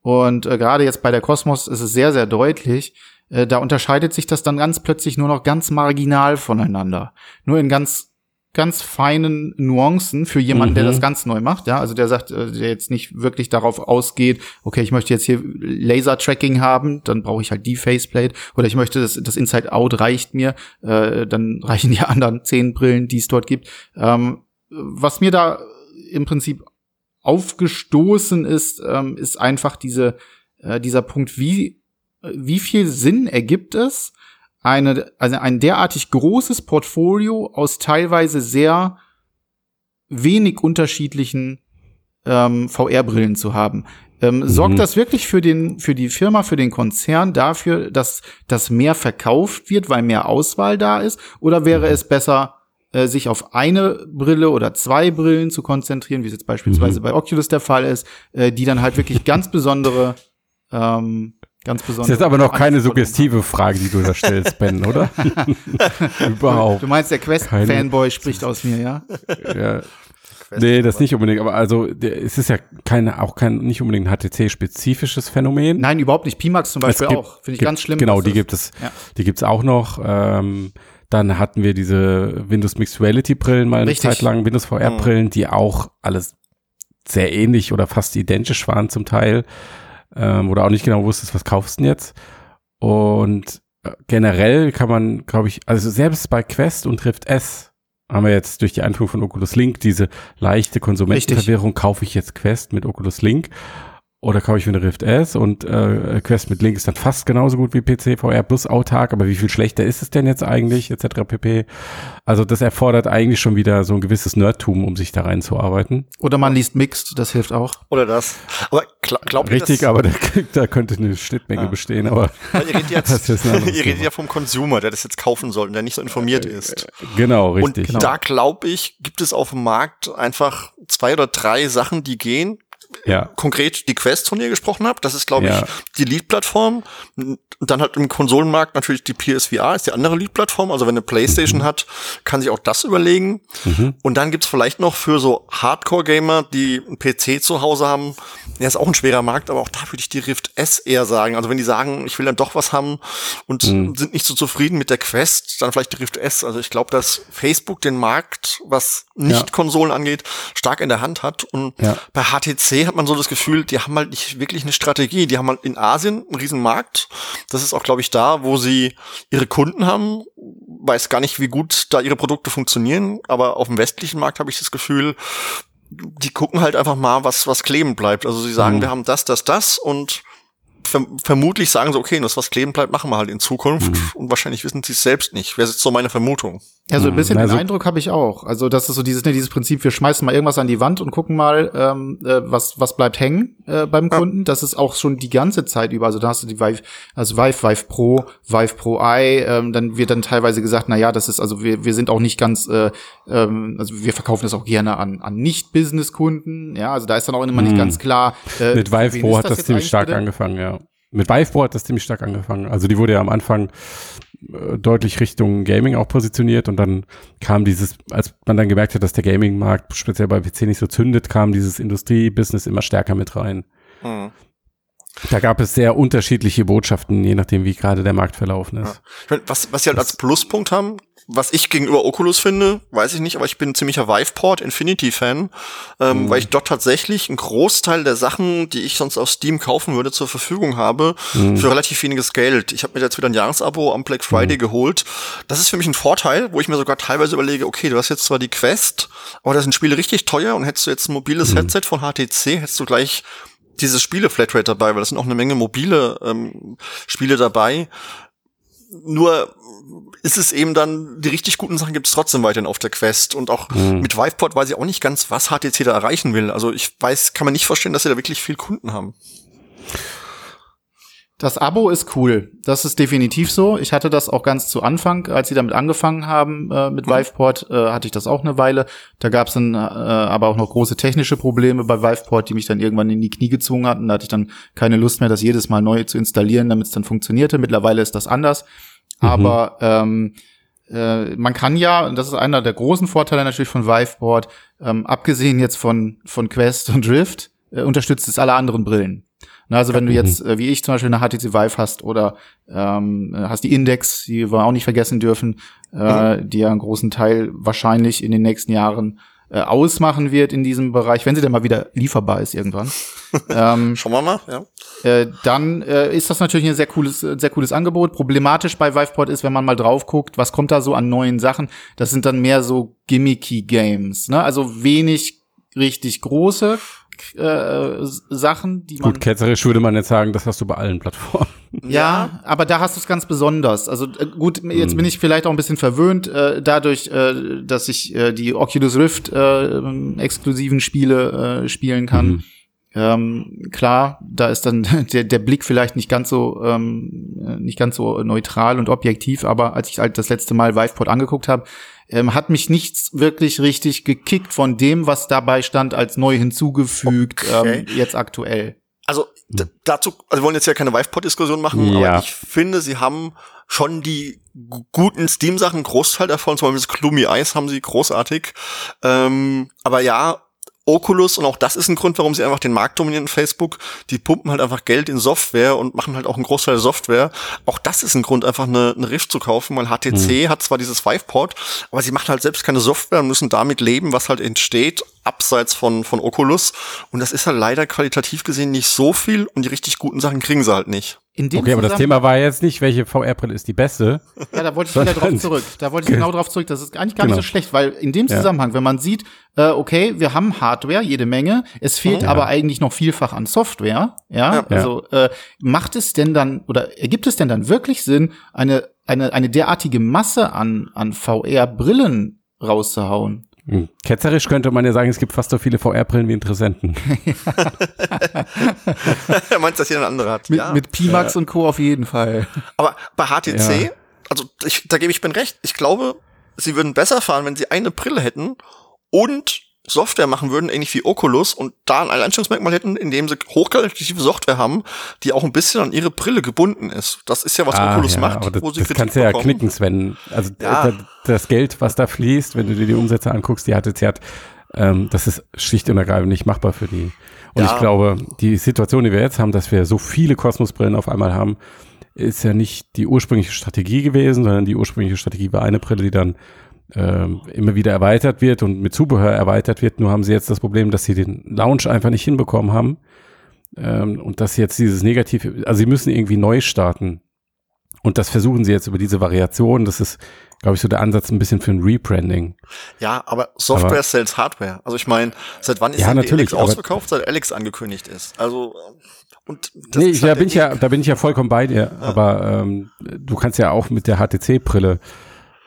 und äh, gerade jetzt bei der Kosmos ist es sehr, sehr deutlich, äh, da unterscheidet sich das dann ganz plötzlich nur noch ganz marginal voneinander. Nur in ganz ganz feinen Nuancen für jemanden, mhm. der das ganz neu macht, ja, also der sagt, äh, der jetzt nicht wirklich darauf ausgeht, okay, ich möchte jetzt hier Laser-Tracking haben, dann brauche ich halt die Faceplate oder ich möchte das, das Inside-Out reicht mir, äh, dann reichen die anderen zehn Brillen, die es dort gibt. Ähm, was mir da im Prinzip aufgestoßen ist, ähm, ist einfach diese, äh, dieser Punkt, wie, wie viel Sinn ergibt es, eine, also ein derartig großes Portfolio aus teilweise sehr wenig unterschiedlichen ähm, VR-Brillen zu haben. Ähm, mhm. Sorgt das wirklich für den, für die Firma, für den Konzern dafür, dass das mehr verkauft wird, weil mehr Auswahl da ist? Oder wäre mhm. es besser, äh, sich auf eine Brille oder zwei Brillen zu konzentrieren, wie es jetzt beispielsweise mhm. bei Oculus der Fall ist, äh, die dann halt wirklich ganz besondere ähm, Ganz besonders. Das ist jetzt aber noch keine suggestive Frage, die du da stellst, Ben, oder? Überhaupt. Du meinst, der Quest-Fanboy spricht aus mir, ja? ja. Nee, das nicht unbedingt, aber also der, es ist ja keine, auch kein nicht unbedingt ein HTC-spezifisches Phänomen. Nein, überhaupt nicht. Pimax zum Beispiel gibt, auch. Finde ich gibt, ganz schlimm. Genau, die gibt es, ja. die gibt's auch noch. Ähm, dann hatten wir diese Windows Mixed Reality Brillen mal eine Richtig. Zeit lang, Windows VR Brillen, mhm. die auch alles sehr ähnlich oder fast identisch waren zum Teil ähm, oder auch nicht genau wusstest, was kaufst du denn jetzt. Und äh, generell kann man, glaube ich, also selbst bei Quest und Rift S haben wir jetzt durch die Einführung von Oculus Link diese leichte Konsumentenverwirrung, kaufe ich jetzt Quest mit Oculus Link oder kaufe ich mir eine Rift S und äh, Quest mit Link ist dann fast genauso gut wie PC VR plus autark, aber wie viel schlechter ist es denn jetzt eigentlich, etc. pp. Also das erfordert eigentlich schon wieder so ein gewisses Nerdtum, um sich da reinzuarbeiten. Oder man liest Mixed, das hilft auch. Oder das. Aber glaub Richtig, aber da, da, könnte eine Schnittmenge ja. bestehen, aber Weil ihr redet, jetzt, ihr redet ja vom Consumer, der das jetzt kaufen soll und der nicht so informiert äh, ist. Genau, richtig. Und genau. da glaube ich, gibt es auf dem Markt einfach zwei oder drei Sachen, die gehen, ja. konkret die Quest, von ihr gesprochen habe. Das ist, glaube ja. ich, die Lead-Plattform. Und dann halt im Konsolenmarkt natürlich die PSVR ist die andere Lead-Plattform. Also wenn eine Playstation mhm. hat, kann sich auch das überlegen. Mhm. Und dann gibt's vielleicht noch für so Hardcore-Gamer, die einen PC zu Hause haben, ja, ist auch ein schwerer Markt, aber auch da würde ich die Rift S eher sagen. Also wenn die sagen, ich will dann doch was haben und mhm. sind nicht so zufrieden mit der Quest, dann vielleicht die Rift S. Also ich glaube, dass Facebook den Markt, was nicht Konsolen angeht, stark in der Hand hat. Und ja. bei HTC hat man so das Gefühl, die haben halt nicht wirklich eine Strategie. Die haben halt in Asien einen riesen Markt. Das ist auch, glaube ich, da, wo sie ihre Kunden haben. Weiß gar nicht, wie gut da ihre Produkte funktionieren, aber auf dem westlichen Markt habe ich das Gefühl, die gucken halt einfach mal, was, was kleben bleibt. Also sie sagen, mhm. wir haben das, das, das und vermutlich sagen sie, okay, das, was kleben bleibt, machen wir halt in Zukunft. Mhm. Und wahrscheinlich wissen sie es selbst nicht. Wäre jetzt so meine Vermutung. Ja, so ein bisschen also, den Eindruck habe ich auch. Also das ist so dieses, ne, dieses Prinzip, wir schmeißen mal irgendwas an die Wand und gucken mal, ähm, äh, was, was bleibt hängen äh, beim Kunden. Das ist auch schon die ganze Zeit über. Also da hast du die Vive, also Vive, Vive Pro, Vive Pro Eye. Ähm, dann wird dann teilweise gesagt, na ja, das ist, also wir, wir sind auch nicht ganz, äh, ähm, also wir verkaufen das auch gerne an, an Nicht-Business-Kunden. Ja, also da ist dann auch immer nicht mhm. ganz klar. Äh, Mit Vive Pro hat das, das ziemlich stark bitte? angefangen, ja. Mit Vive Pro hat das ziemlich stark angefangen. Also die wurde ja am Anfang äh, deutlich Richtung Gaming auch positioniert und dann kam dieses, als man dann gemerkt hat, dass der Gaming-Markt speziell bei PC nicht so zündet, kam dieses Industrie-Business immer stärker mit rein. Mhm. Da gab es sehr unterschiedliche Botschaften, je nachdem, wie gerade der Markt verlaufen ist. Ja. Was, was sie halt als Pluspunkt haben, was ich gegenüber Oculus finde, weiß ich nicht, aber ich bin ein ziemlicher Viveport Infinity-Fan, ähm, mhm. weil ich dort tatsächlich einen Großteil der Sachen, die ich sonst auf Steam kaufen würde, zur Verfügung habe, mhm. für relativ weniges Geld. Ich habe mir jetzt wieder ein Jahresabo am Black Friday mhm. geholt. Das ist für mich ein Vorteil, wo ich mir sogar teilweise überlege, okay, du hast jetzt zwar die Quest, aber da sind Spiele richtig teuer und hättest du jetzt ein mobiles mhm. Headset von HTC, hättest du gleich dieses Spiele-Flatrate dabei, weil das sind auch eine Menge mobile ähm, Spiele dabei. Nur ist es eben dann, die richtig guten Sachen gibt es trotzdem weiterhin auf der Quest. Und auch mhm. mit Viveport weiß ich auch nicht ganz, was HTC da erreichen will. Also ich weiß, kann man nicht vorstellen, dass sie da wirklich viel Kunden haben. Das Abo ist cool. Das ist definitiv so. Ich hatte das auch ganz zu Anfang, als sie damit angefangen haben äh, mit mhm. Viveport, äh, hatte ich das auch eine Weile. Da gab es dann äh, aber auch noch große technische Probleme bei Viveport, die mich dann irgendwann in die Knie gezwungen hatten. Da hatte ich dann keine Lust mehr, das jedes Mal neu zu installieren, damit es dann funktionierte. Mittlerweile ist das anders. Mhm. Aber ähm, äh, man kann ja, und das ist einer der großen Vorteile natürlich von Viveport, ähm, abgesehen jetzt von, von Quest und Drift, äh, unterstützt es alle anderen Brillen. Na, also wenn du jetzt, äh, wie ich zum Beispiel eine HTC Vive hast oder ähm, hast die Index, die wir auch nicht vergessen dürfen, äh, mhm. die ja einen großen Teil wahrscheinlich in den nächsten Jahren äh, ausmachen wird in diesem Bereich, wenn sie denn mal wieder lieferbar ist irgendwann. ähm, Schauen wir mal, ja. Äh, dann äh, ist das natürlich ein sehr cooles, sehr cooles Angebot. Problematisch bei Viveport ist, wenn man mal drauf guckt, was kommt da so an neuen Sachen. Das sind dann mehr so gimmicky Games, ne? Also wenig richtig große äh, Sachen, die man. Gut, ketzerisch würde man jetzt sagen, das hast du bei allen Plattformen. Ja, aber da hast du es ganz besonders. Also äh, gut, jetzt bin hm. ich vielleicht auch ein bisschen verwöhnt, äh, dadurch, äh, dass ich äh, die Oculus Rift äh, exklusiven Spiele äh, spielen kann. Mhm. Ähm, klar, da ist dann der, der Blick vielleicht nicht ganz so ähm, nicht ganz so neutral und objektiv, aber als ich halt das letzte Mal Viveport angeguckt habe, ähm, hat mich nichts wirklich richtig gekickt von dem, was dabei stand, als neu hinzugefügt, okay. ähm, jetzt aktuell. Also dazu, also wir wollen jetzt ja keine Vivepod-Diskussion machen, ja. aber ich finde, sie haben schon die guten Steam-Sachen, Großteil davon, zum Beispiel das Gloomy Eyes haben sie großartig. Ähm, aber ja, Oculus und auch das ist ein Grund, warum sie einfach den Markt dominieren Facebook. Die pumpen halt einfach Geld in Software und machen halt auch einen Großteil der Software. Auch das ist ein Grund, einfach eine, eine Rift zu kaufen, weil HTC mhm. hat zwar dieses Viveport, aber sie machen halt selbst keine Software und müssen damit leben, was halt entsteht, abseits von, von Oculus. Und das ist halt leider qualitativ gesehen nicht so viel und die richtig guten Sachen kriegen sie halt nicht okay, aber das Thema war jetzt nicht, welche VR-Brille ist die beste. Ja, da wollte ich wieder drauf zurück. Da wollte ich genau drauf zurück. Das ist eigentlich gar genau. nicht so schlecht, weil in dem Zusammenhang, ja. wenn man sieht, äh, okay, wir haben Hardware, jede Menge, es fehlt ja. aber eigentlich noch vielfach an Software, ja, ja. also äh, macht es denn dann oder ergibt es denn dann wirklich Sinn, eine eine eine derartige Masse an an VR-Brillen rauszuhauen? Hm. Ketzerisch könnte man ja sagen, es gibt fast so viele VR-Brillen wie Interessenten. er meint, dass jeder eine andere hat. Mit, ja. mit Pimax ja. und Co. auf jeden Fall. Aber bei HTC, ja. also ich, da gebe ich Ben recht, ich glaube, sie würden besser fahren, wenn sie eine Brille hätten und Software machen würden, ähnlich wie Oculus, und da ein Alleinstellungsmerkmal hätten, indem sie hochqualitative Software haben, die auch ein bisschen an ihre Brille gebunden ist. Das ist ja, was ah, Oculus ja, macht, aber das, wo sie das kannst du ja knicken, Sven. Also ja. das Geld, was da fließt, wenn du dir die Umsätze anguckst, die HTC hat, ähm, das ist schlicht und ergreifend nicht machbar für die. Und ja. ich glaube, die Situation, die wir jetzt haben, dass wir so viele Kosmos-Brillen auf einmal haben, ist ja nicht die ursprüngliche Strategie gewesen, sondern die ursprüngliche Strategie war eine Brille, die dann ähm, immer wieder erweitert wird und mit Zubehör erweitert wird. Nur haben sie jetzt das Problem, dass sie den Launch einfach nicht hinbekommen haben. Ähm, und dass sie jetzt dieses Negative, also sie müssen irgendwie neu starten. Und das versuchen sie jetzt über diese Variation. Das ist, glaube ich, so der Ansatz ein bisschen für ein Rebranding. Ja, aber Software aber, sells Hardware. Also ich meine, seit wann ist ja, Alex ausverkauft? Seit Alex angekündigt ist. Also und das nee, da halt bin ich ja, da bin ich ja vollkommen bei dir. Ja. Aber ähm, du kannst ja auch mit der HTC-Brille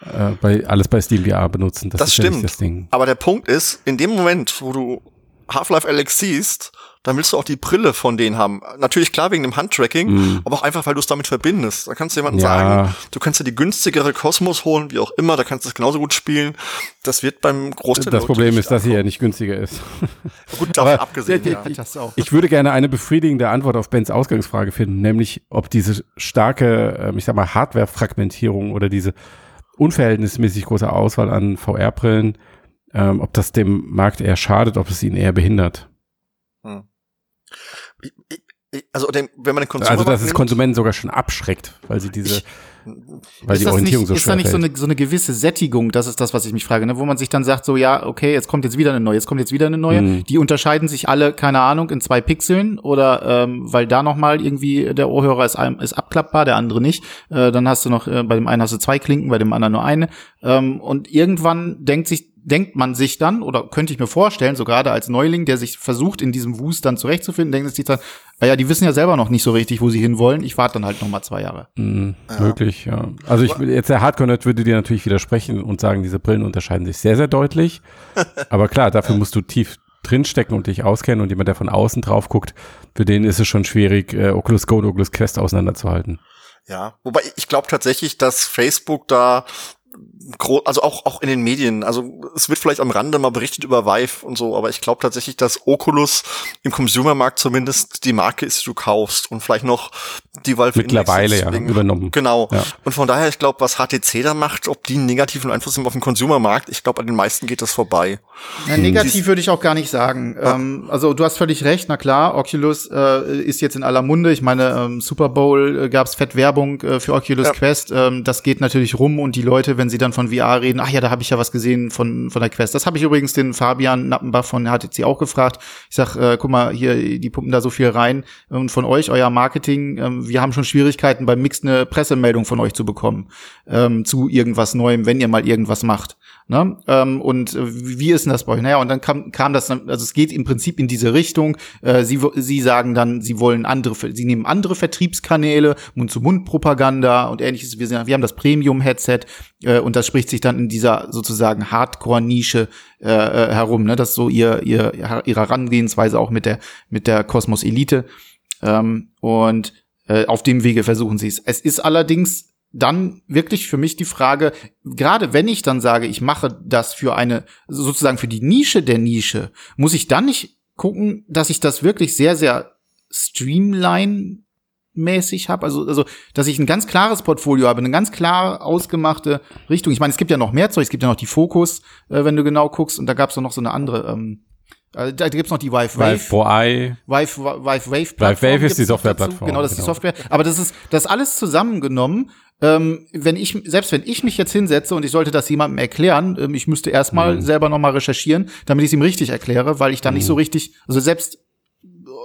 äh, bei, alles bei Steam VR benutzen. Das, das stimmt. Ja das aber der Punkt ist, in dem Moment, wo du Half-Life Alex siehst, dann willst du auch die Brille von denen haben. Natürlich klar wegen dem Handtracking, mm. aber auch einfach, weil du es damit verbindest. Da kannst du jemandem ja. sagen, du kannst dir die günstigere Kosmos holen, wie auch immer, da kannst du es genauso gut spielen. Das wird beim Großteil Das Problem ist, dass sie ja nicht günstiger ist. gut, davon aber, abgesehen. Ja, ja. Ich würde gerne eine befriedigende Antwort auf Bens Ausgangsfrage finden, nämlich ob diese starke, ähm, ich sag mal, Hardware-Fragmentierung oder diese unverhältnismäßig große Auswahl an VR-Brillen, ähm, ob das dem Markt eher schadet, ob es ihn eher behindert. Hm. Also, wenn man den Konsumer Also, dass es Konsumenten sogar schon abschreckt, weil sie diese, ich, weil ist die Orientierung nicht, so schwer Ist da nicht so eine, so eine gewisse Sättigung? Das ist das, was ich mich frage, ne? wo man sich dann sagt, so, ja, okay, jetzt kommt jetzt wieder eine neue, jetzt kommt jetzt wieder eine neue. Mhm. Die unterscheiden sich alle, keine Ahnung, in zwei Pixeln oder ähm, weil da nochmal irgendwie der Ohrhörer ist, ist abklappbar, der andere nicht. Äh, dann hast du noch, äh, bei dem einen hast du zwei Klinken, bei dem anderen nur eine. Ähm, und irgendwann denkt sich denkt man sich dann, oder könnte ich mir vorstellen, so gerade als Neuling, der sich versucht, in diesem Wust dann zurechtzufinden, denkt sich dann, naja, die wissen ja selber noch nicht so richtig, wo sie hinwollen. Ich warte dann halt noch mal zwei Jahre. Mhm, ja. Möglich, ja. Also ich jetzt der Hardcore-Nerd würde dir natürlich widersprechen und sagen, diese Brillen unterscheiden sich sehr, sehr deutlich. Aber klar, dafür musst du tief drinstecken und dich auskennen und jemand, der von außen drauf guckt, für den ist es schon schwierig, äh, Oculus Go und Oculus Quest auseinanderzuhalten. Ja, wobei ich glaube tatsächlich, dass Facebook da also auch, auch in den Medien. Also es wird vielleicht am Rande mal berichtet über Vive und so, aber ich glaube tatsächlich, dass Oculus im Consumermarkt zumindest die Marke ist, die du kaufst und vielleicht noch die Valve Mittlerweile ja übernommen. Genau. Ja. Und von daher, ich glaube, was HTC da macht, ob die einen negativen Einfluss haben auf den Consumermarkt, ich glaube, an den meisten geht das vorbei. Ja, negativ würde ich auch gar nicht sagen. Ja. Ähm, also du hast völlig recht, na klar, Oculus äh, ist jetzt in aller Munde. Ich meine, ähm, Super Bowl äh, gab es fett Werbung äh, für Oculus ja. Quest. Ähm, das geht natürlich rum und die Leute, wenn sie dann von VR reden, ach ja, da habe ich ja was gesehen von, von der Quest. Das habe ich übrigens den Fabian Nappenbach von HTC auch gefragt. Ich sag, äh, guck mal, hier, die pumpen da so viel rein. Und von euch, euer Marketing, ähm, wir haben schon Schwierigkeiten beim Mix eine Pressemeldung von euch zu bekommen ähm, zu irgendwas Neuem, wenn ihr mal irgendwas macht. Ne? Ähm, und äh, wie ist denn das bei euch? Naja, und dann kam, kam das, also es geht im Prinzip in diese Richtung. Äh, sie, sie sagen dann, sie wollen andere, sie nehmen andere Vertriebskanäle, Mund-zu-Mund-Propaganda und ähnliches. Wir, sind, wir haben das Premium-Headset äh, und das spricht sich dann in dieser sozusagen Hardcore-Nische äh, äh herum. Ne? Das ist so ihr, ihr, ihre Herangehensweise auch mit der, mit der Cosmos Elite. Ähm, und äh, auf dem Wege versuchen sie es. Es ist allerdings dann wirklich für mich die Frage, gerade wenn ich dann sage, ich mache das für eine, sozusagen für die Nische der Nische, muss ich dann nicht gucken, dass ich das wirklich sehr, sehr streamline mäßig habe, also, also, dass ich ein ganz klares Portfolio habe, eine ganz klar ausgemachte Richtung. Ich meine, es gibt ja noch mehr Zeug, es gibt ja noch die Fokus, äh, wenn du genau guckst, und da gab es noch so eine andere, ähm, also da gibt's noch die Vive Wave. Vive Pro Eye. Vive, Vive Wave Plattform. Vive Wave ist die Softwareplattform. Genau, das ist die genau. Software. Aber das ist, das alles zusammengenommen. Ähm, wenn ich, selbst wenn ich mich jetzt hinsetze und ich sollte das jemandem erklären, ähm, ich müsste erstmal mhm. selber nochmal recherchieren, damit ich es ihm richtig erkläre, weil ich dann mhm. nicht so richtig, also selbst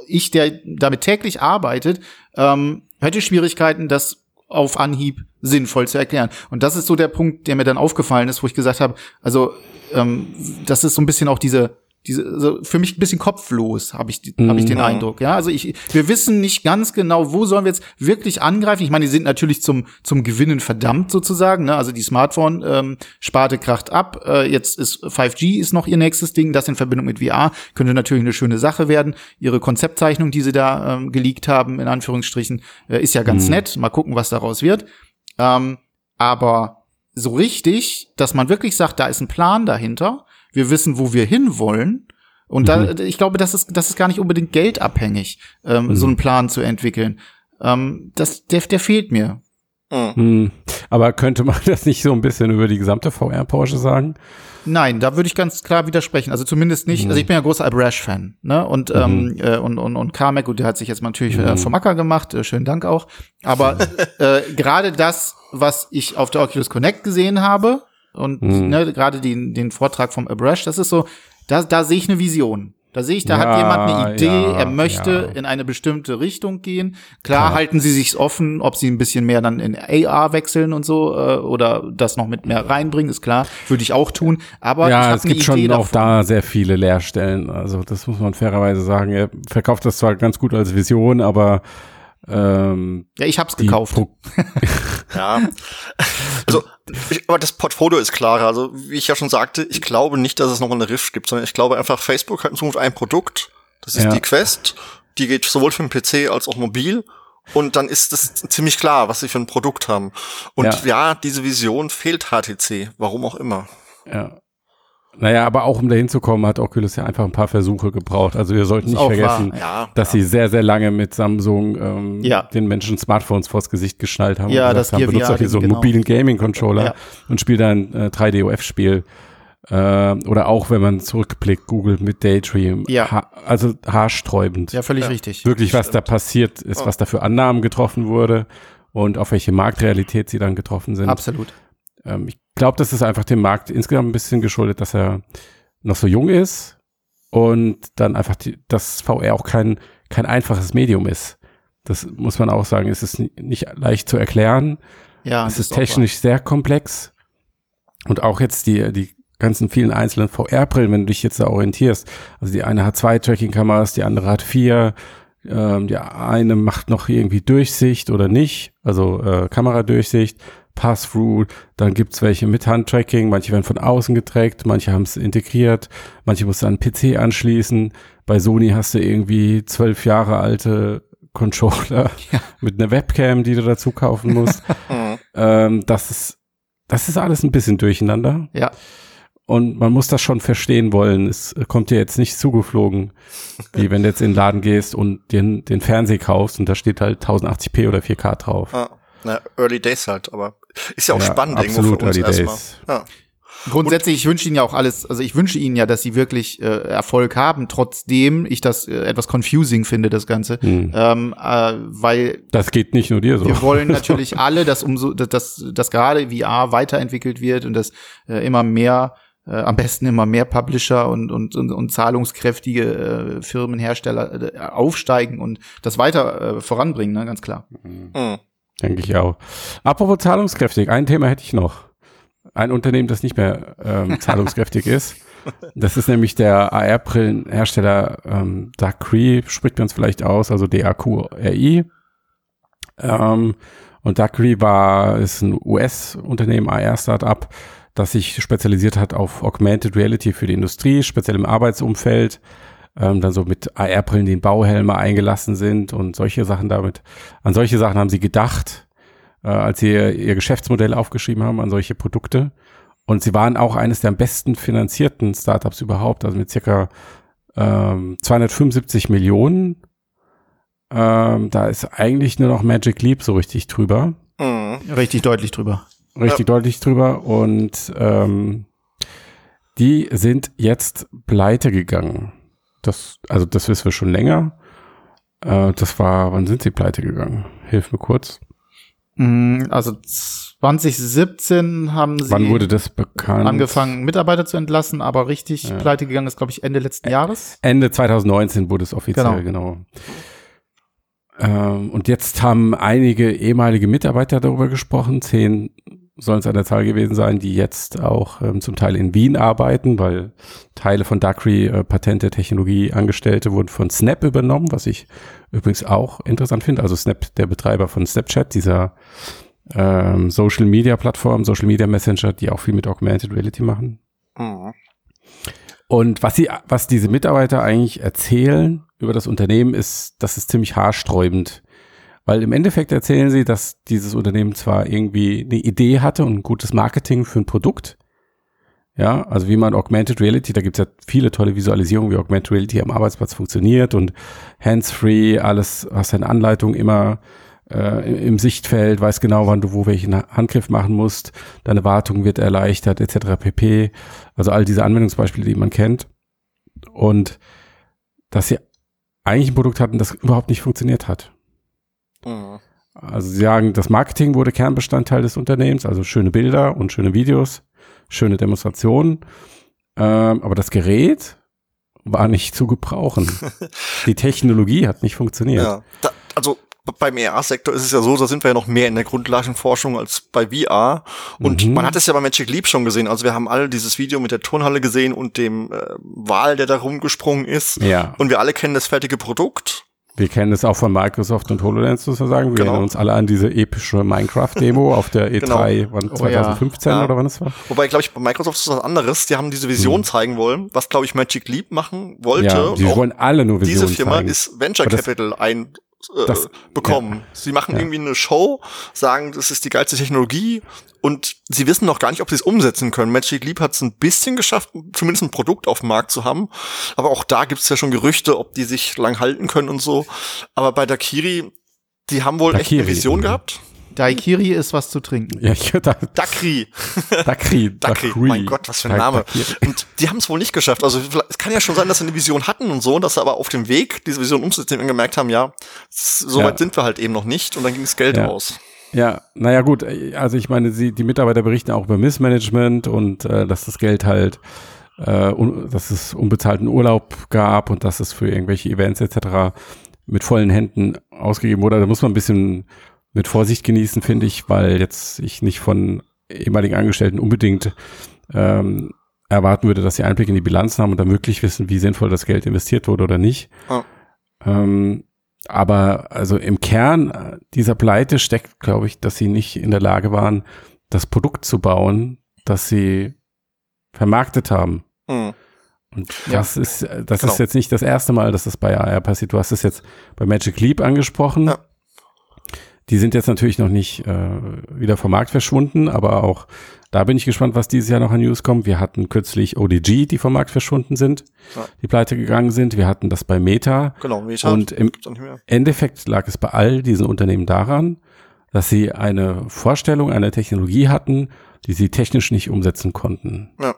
ich, der damit täglich arbeitet, ähm, hätte Schwierigkeiten, das auf Anhieb sinnvoll zu erklären. Und das ist so der Punkt, der mir dann aufgefallen ist, wo ich gesagt habe, also ähm, das ist so ein bisschen auch diese diese, also für mich ein bisschen kopflos, habe ich, mhm. hab ich den. Eindruck. Ja, also ich, wir wissen nicht ganz genau, wo sollen wir jetzt wirklich angreifen. Ich meine, die sind natürlich zum zum Gewinnen verdammt sozusagen. Ne? Also die Smartphone-Sparte ähm, kracht ab. Äh, jetzt ist 5G ist noch ihr nächstes Ding. Das in Verbindung mit VR könnte natürlich eine schöne Sache werden. Ihre Konzeptzeichnung, die sie da ähm, geleakt haben, in Anführungsstrichen, äh, ist ja ganz mhm. nett. Mal gucken, was daraus wird. Ähm, aber so richtig, dass man wirklich sagt, da ist ein Plan dahinter wir wissen, wo wir hinwollen. Und mhm. da, ich glaube, das ist, das ist gar nicht unbedingt geldabhängig, ähm, mhm. so einen Plan zu entwickeln. Ähm, das, der, der fehlt mir. Mhm. Aber könnte man das nicht so ein bisschen über die gesamte VR-Porsche sagen? Nein, da würde ich ganz klar widersprechen. Also zumindest nicht. Mhm. Also ich bin ja großer Abrash-Fan, ne? Und mhm. ähm, äh, und und und Carmack, gut, der hat sich jetzt natürlich äh, mhm. vom Acker gemacht. Äh, schönen Dank auch. Aber äh, gerade das, was ich auf der Oculus Connect gesehen habe, und mhm. ne, gerade den, den Vortrag vom Abrush, das ist so, da, da sehe ich eine Vision. Da sehe ich, da ja, hat jemand eine Idee, ja, er möchte ja. in eine bestimmte Richtung gehen. Klar, halten sie sich's offen, ob sie ein bisschen mehr dann in AR wechseln und so äh, oder das noch mit mehr reinbringen, ist klar, würde ich auch tun. Aber ja, es gibt schon davon. auch da sehr viele Leerstellen. Also das muss man fairerweise sagen. Er verkauft das zwar ganz gut als Vision, aber ähm, ja, ich hab's gekauft. ja. Also, ich, aber das Portfolio ist klarer. Also, wie ich ja schon sagte, ich glaube nicht, dass es noch eine Rift gibt, sondern ich glaube einfach, Facebook hat in Zukunft ein Produkt. Das ist ja. die Quest. Die geht sowohl für den PC als auch mobil. Und dann ist es ziemlich klar, was sie für ein Produkt haben. Und ja, ja diese Vision fehlt HTC. Warum auch immer. Ja. Naja, aber auch um dahin zu kommen, hat Oculus ja einfach ein paar Versuche gebraucht. Also wir sollten nicht vergessen, ja, dass ja. sie sehr, sehr lange mit Samsung ähm, ja. den Menschen Smartphones vors Gesicht geschnallt haben. Ja, das haben, benutzt auch hier so einen genau. mobilen Gaming-Controller und spielt ein äh, 3DOF-Spiel. Äh, oder auch, wenn man zurückblickt, Google mit Daydream. Ja. Ha also haarsträubend. Ja, völlig richtig. Wirklich, was da passiert ist, oh. was da für Annahmen getroffen wurde und auf welche Marktrealität sie dann getroffen sind. Absolut. Ähm, ich glaube, das ist einfach dem Markt insgesamt ein bisschen geschuldet, dass er noch so jung ist und dann einfach die, dass VR auch kein, kein einfaches Medium ist. Das muss man auch sagen. Es ist nicht leicht zu erklären. Ja, es ist technisch sehr komplex. Und auch jetzt die, die ganzen vielen einzelnen VR-Brillen, wenn du dich jetzt da orientierst. Also die eine hat zwei Tracking-Kameras, die andere hat vier. Ähm, die eine macht noch irgendwie Durchsicht oder nicht, also äh, Kameradurchsicht. Pass-Through, dann gibt's welche mit Handtracking, manche werden von außen getrackt, manche haben es integriert, manche musst du an PC anschließen. Bei Sony hast du irgendwie zwölf Jahre alte Controller ja. mit einer Webcam, die du dazu kaufen musst. Mhm. ähm, das ist das ist alles ein bisschen durcheinander. Ja. Und man muss das schon verstehen wollen. Es kommt dir jetzt nicht zugeflogen, wie wenn du jetzt in den Laden gehst und den, den Fernseher kaufst und da steht halt 1080p oder 4K drauf. Ah, na, Early Days halt, aber ist ja auch Ja, spannend absolut irgendwo für uns Early erstmal. Days. Ja. Grundsätzlich, ich wünsche ihnen ja auch alles, also ich wünsche ihnen ja, dass sie wirklich äh, Erfolg haben, trotzdem ich das äh, etwas confusing finde, das Ganze. Hm. Ähm, äh, weil Das geht nicht nur dir so. wir wollen natürlich alle, dass umso, dass, dass, dass gerade VR weiterentwickelt wird und dass äh, immer mehr, äh, am besten immer mehr Publisher und, und, und, und zahlungskräftige äh, Firmen, Hersteller äh, aufsteigen und das weiter äh, voranbringen, ne, ganz klar. Hm. Denke ich auch. Apropos zahlungskräftig, ein Thema hätte ich noch. Ein Unternehmen, das nicht mehr ähm, zahlungskräftig ist. Das ist nämlich der AR-Brillenhersteller ähm, Dacry, spricht man es vielleicht aus, also D-A-Q-R-I. Ähm, und Dacry war, ist ein US-Unternehmen, AR-Startup, das sich spezialisiert hat auf Augmented Reality für die Industrie, speziell im Arbeitsumfeld. Ähm, dann so mit AR-Brillen, die in Bauhelme eingelassen sind und solche Sachen damit. An solche Sachen haben sie gedacht, äh, als sie ihr, ihr Geschäftsmodell aufgeschrieben haben, an solche Produkte. Und sie waren auch eines der am besten finanzierten Startups überhaupt, also mit circa ähm, 275 Millionen. Ähm, da ist eigentlich nur noch Magic Leap so richtig drüber. Hm. Richtig deutlich drüber. Richtig deutlich drüber. Und ähm, die sind jetzt pleite gegangen. Das, also das wissen wir schon länger. Äh, das war, wann sind sie pleite gegangen? Hilf mir kurz. Mm, Also 2017 haben sie Wann wurde das bekannt? angefangen, Mitarbeiter zu entlassen, aber richtig Ja. pleite gegangen ist, glaube ich, Ende letzten Jahres. Ende 2019 wurde es offiziell, genau. Ähm, und jetzt haben einige ehemalige Mitarbeiter darüber gesprochen, zehn sollen es an der Zahl gewesen sein, die jetzt auch ähm, zum Teil in Wien arbeiten, weil Teile von Dacry, äh, Patente, Technologie, Angestellte wurden von Snap übernommen, was ich übrigens auch interessant finde. Also Snap, der Betreiber von Snapchat, dieser ähm, Social Media Plattform, Social Media Messenger, die auch viel mit Augmented Reality machen. Hm. Und was sie, was diese Mitarbeiter eigentlich erzählen über das Unternehmen ist, das ist ziemlich haarsträubend. Weil im Endeffekt erzählen sie, dass dieses Unternehmen zwar irgendwie eine Idee hatte und ein gutes Marketing für ein Produkt. Ja, also wie man Augmented Reality, da gibt's ja viele tolle Visualisierungen, wie Augmented Reality am Arbeitsplatz funktioniert und hands-free, alles, hast eine Anleitung immer äh, im Sichtfeld, weiß genau, wann du wo welchen Handgriff machen musst, deine Wartung wird erleichtert, etc. pp. Also all diese Anwendungsbeispiele, die man kennt. Und dass sie eigentlich ein Produkt hatten, das überhaupt nicht funktioniert hat. Hm. Also sie sagen, das Marketing wurde Kernbestandteil des Unternehmens, also schöne Bilder und schöne Videos, schöne Demonstrationen. Ähm, aber das Gerät war nicht zu gebrauchen. Die Technologie hat nicht funktioniert. Ja. Da, also beim ER-Sektor ist es ja so, da sind wir ja noch mehr in der Grundlagenforschung als bei VR. Und Mhm. man hat es ja bei Magic Leap schon gesehen. Also wir haben alle dieses Video mit der Turnhalle gesehen und dem äh, Wal, der da rumgesprungen ist. Ja. Und wir alle kennen das fertige Produkt. Wir kennen es auch von Microsoft und HoloLens sozusagen. Wir Genau. erinnern uns alle an diese epische Minecraft-Demo auf der E3, wann, Oh ja. 2015 Ja. oder wann es war. Wobei, glaube ich, bei Microsoft ist das was anderes. Die haben diese Vision zeigen wollen, was, glaube ich, Magic Leap machen wollte. Ja, die wollen alle nur diese Visionen Firma zeigen. ist Venture Capital ein äh, das- bekommen. Sie machen Ja. irgendwie eine Show, sagen, das ist die geilste Technologie und sie wissen noch gar nicht, ob sie es umsetzen können. Magic Leap hat es ein bisschen geschafft, zumindest ein Produkt auf dem Markt zu haben. Aber auch da gibt es ja schon Gerüchte, ob die sich lang halten können und so. Aber bei Dakiri, die haben wohl echt Dakiri. eine Vision gehabt. Daikiri ist was zu trinken. ja, ich da, Dakri. Dakri, Dakri, mein Gott, was für ein Name. Dakri. Und die haben es wohl nicht geschafft. Also es kann ja schon sein, dass sie eine Vision hatten und so, dass sie aber auf dem Weg, diese Vision umzusetzen, und gemerkt haben, ja, so Ja. weit sind wir halt eben noch nicht und dann ging das Geld Ja. aus. Ja, naja gut, also ich meine, sie, die Mitarbeiter berichten auch über Missmanagement und äh, dass das Geld halt, äh, un, dass es unbezahlten Urlaub gab und dass es für irgendwelche Events etc. mit vollen Händen ausgegeben wurde. Da muss man ein bisschen mit Vorsicht genießen, finde ich, weil jetzt ich nicht von ehemaligen Angestellten unbedingt ähm, erwarten würde, dass sie Einblick in die Bilanz haben und dann wirklich wissen, wie sinnvoll das Geld investiert wurde oder nicht. Ja. Ähm, aber also im Kern äh, dieser Pleite steckt, glaube ich, dass sie nicht in der Lage waren, das Produkt zu bauen, das sie vermarktet haben. Hm. Und Ja. das ist, äh, das Genau. ist jetzt nicht das erste Mal, dass das bei AR passiert. Du hast es jetzt bei Magic Leap angesprochen. Ja. Die sind jetzt natürlich noch nicht äh, wieder vom Markt verschwunden, aber auch da bin ich gespannt, was dieses Jahr noch an News kommt. Wir hatten kürzlich ODG, die vom Markt verschwunden sind, ja. die pleite gegangen sind. Wir hatten das bei Meta. Genau, Meta. Und im Endeffekt lag es bei all diesen Unternehmen daran, dass sie eine Vorstellung, eine Technologie hatten, die sie technisch nicht umsetzen konnten. Ja.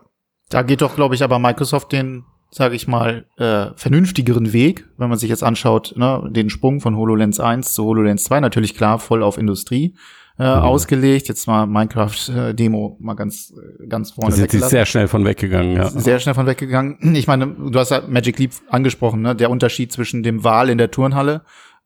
Da geht doch, glaube ich, aber Microsoft den, sage ich mal, äh, vernünftigeren Weg, wenn man sich jetzt anschaut, ne, den Sprung von HoloLens 1 zu HoloLens 2, natürlich klar voll auf Industrie äh, mhm. ausgelegt. Jetzt mal Minecraft-Demo äh, mal ganz, ganz vorne. Sie sehr schnell von weggegangen, ja. Sehr schnell von weggegangen. Ich meine, du hast ja Magic Leap angesprochen, ne? Der Unterschied zwischen dem Wal in der Turnhalle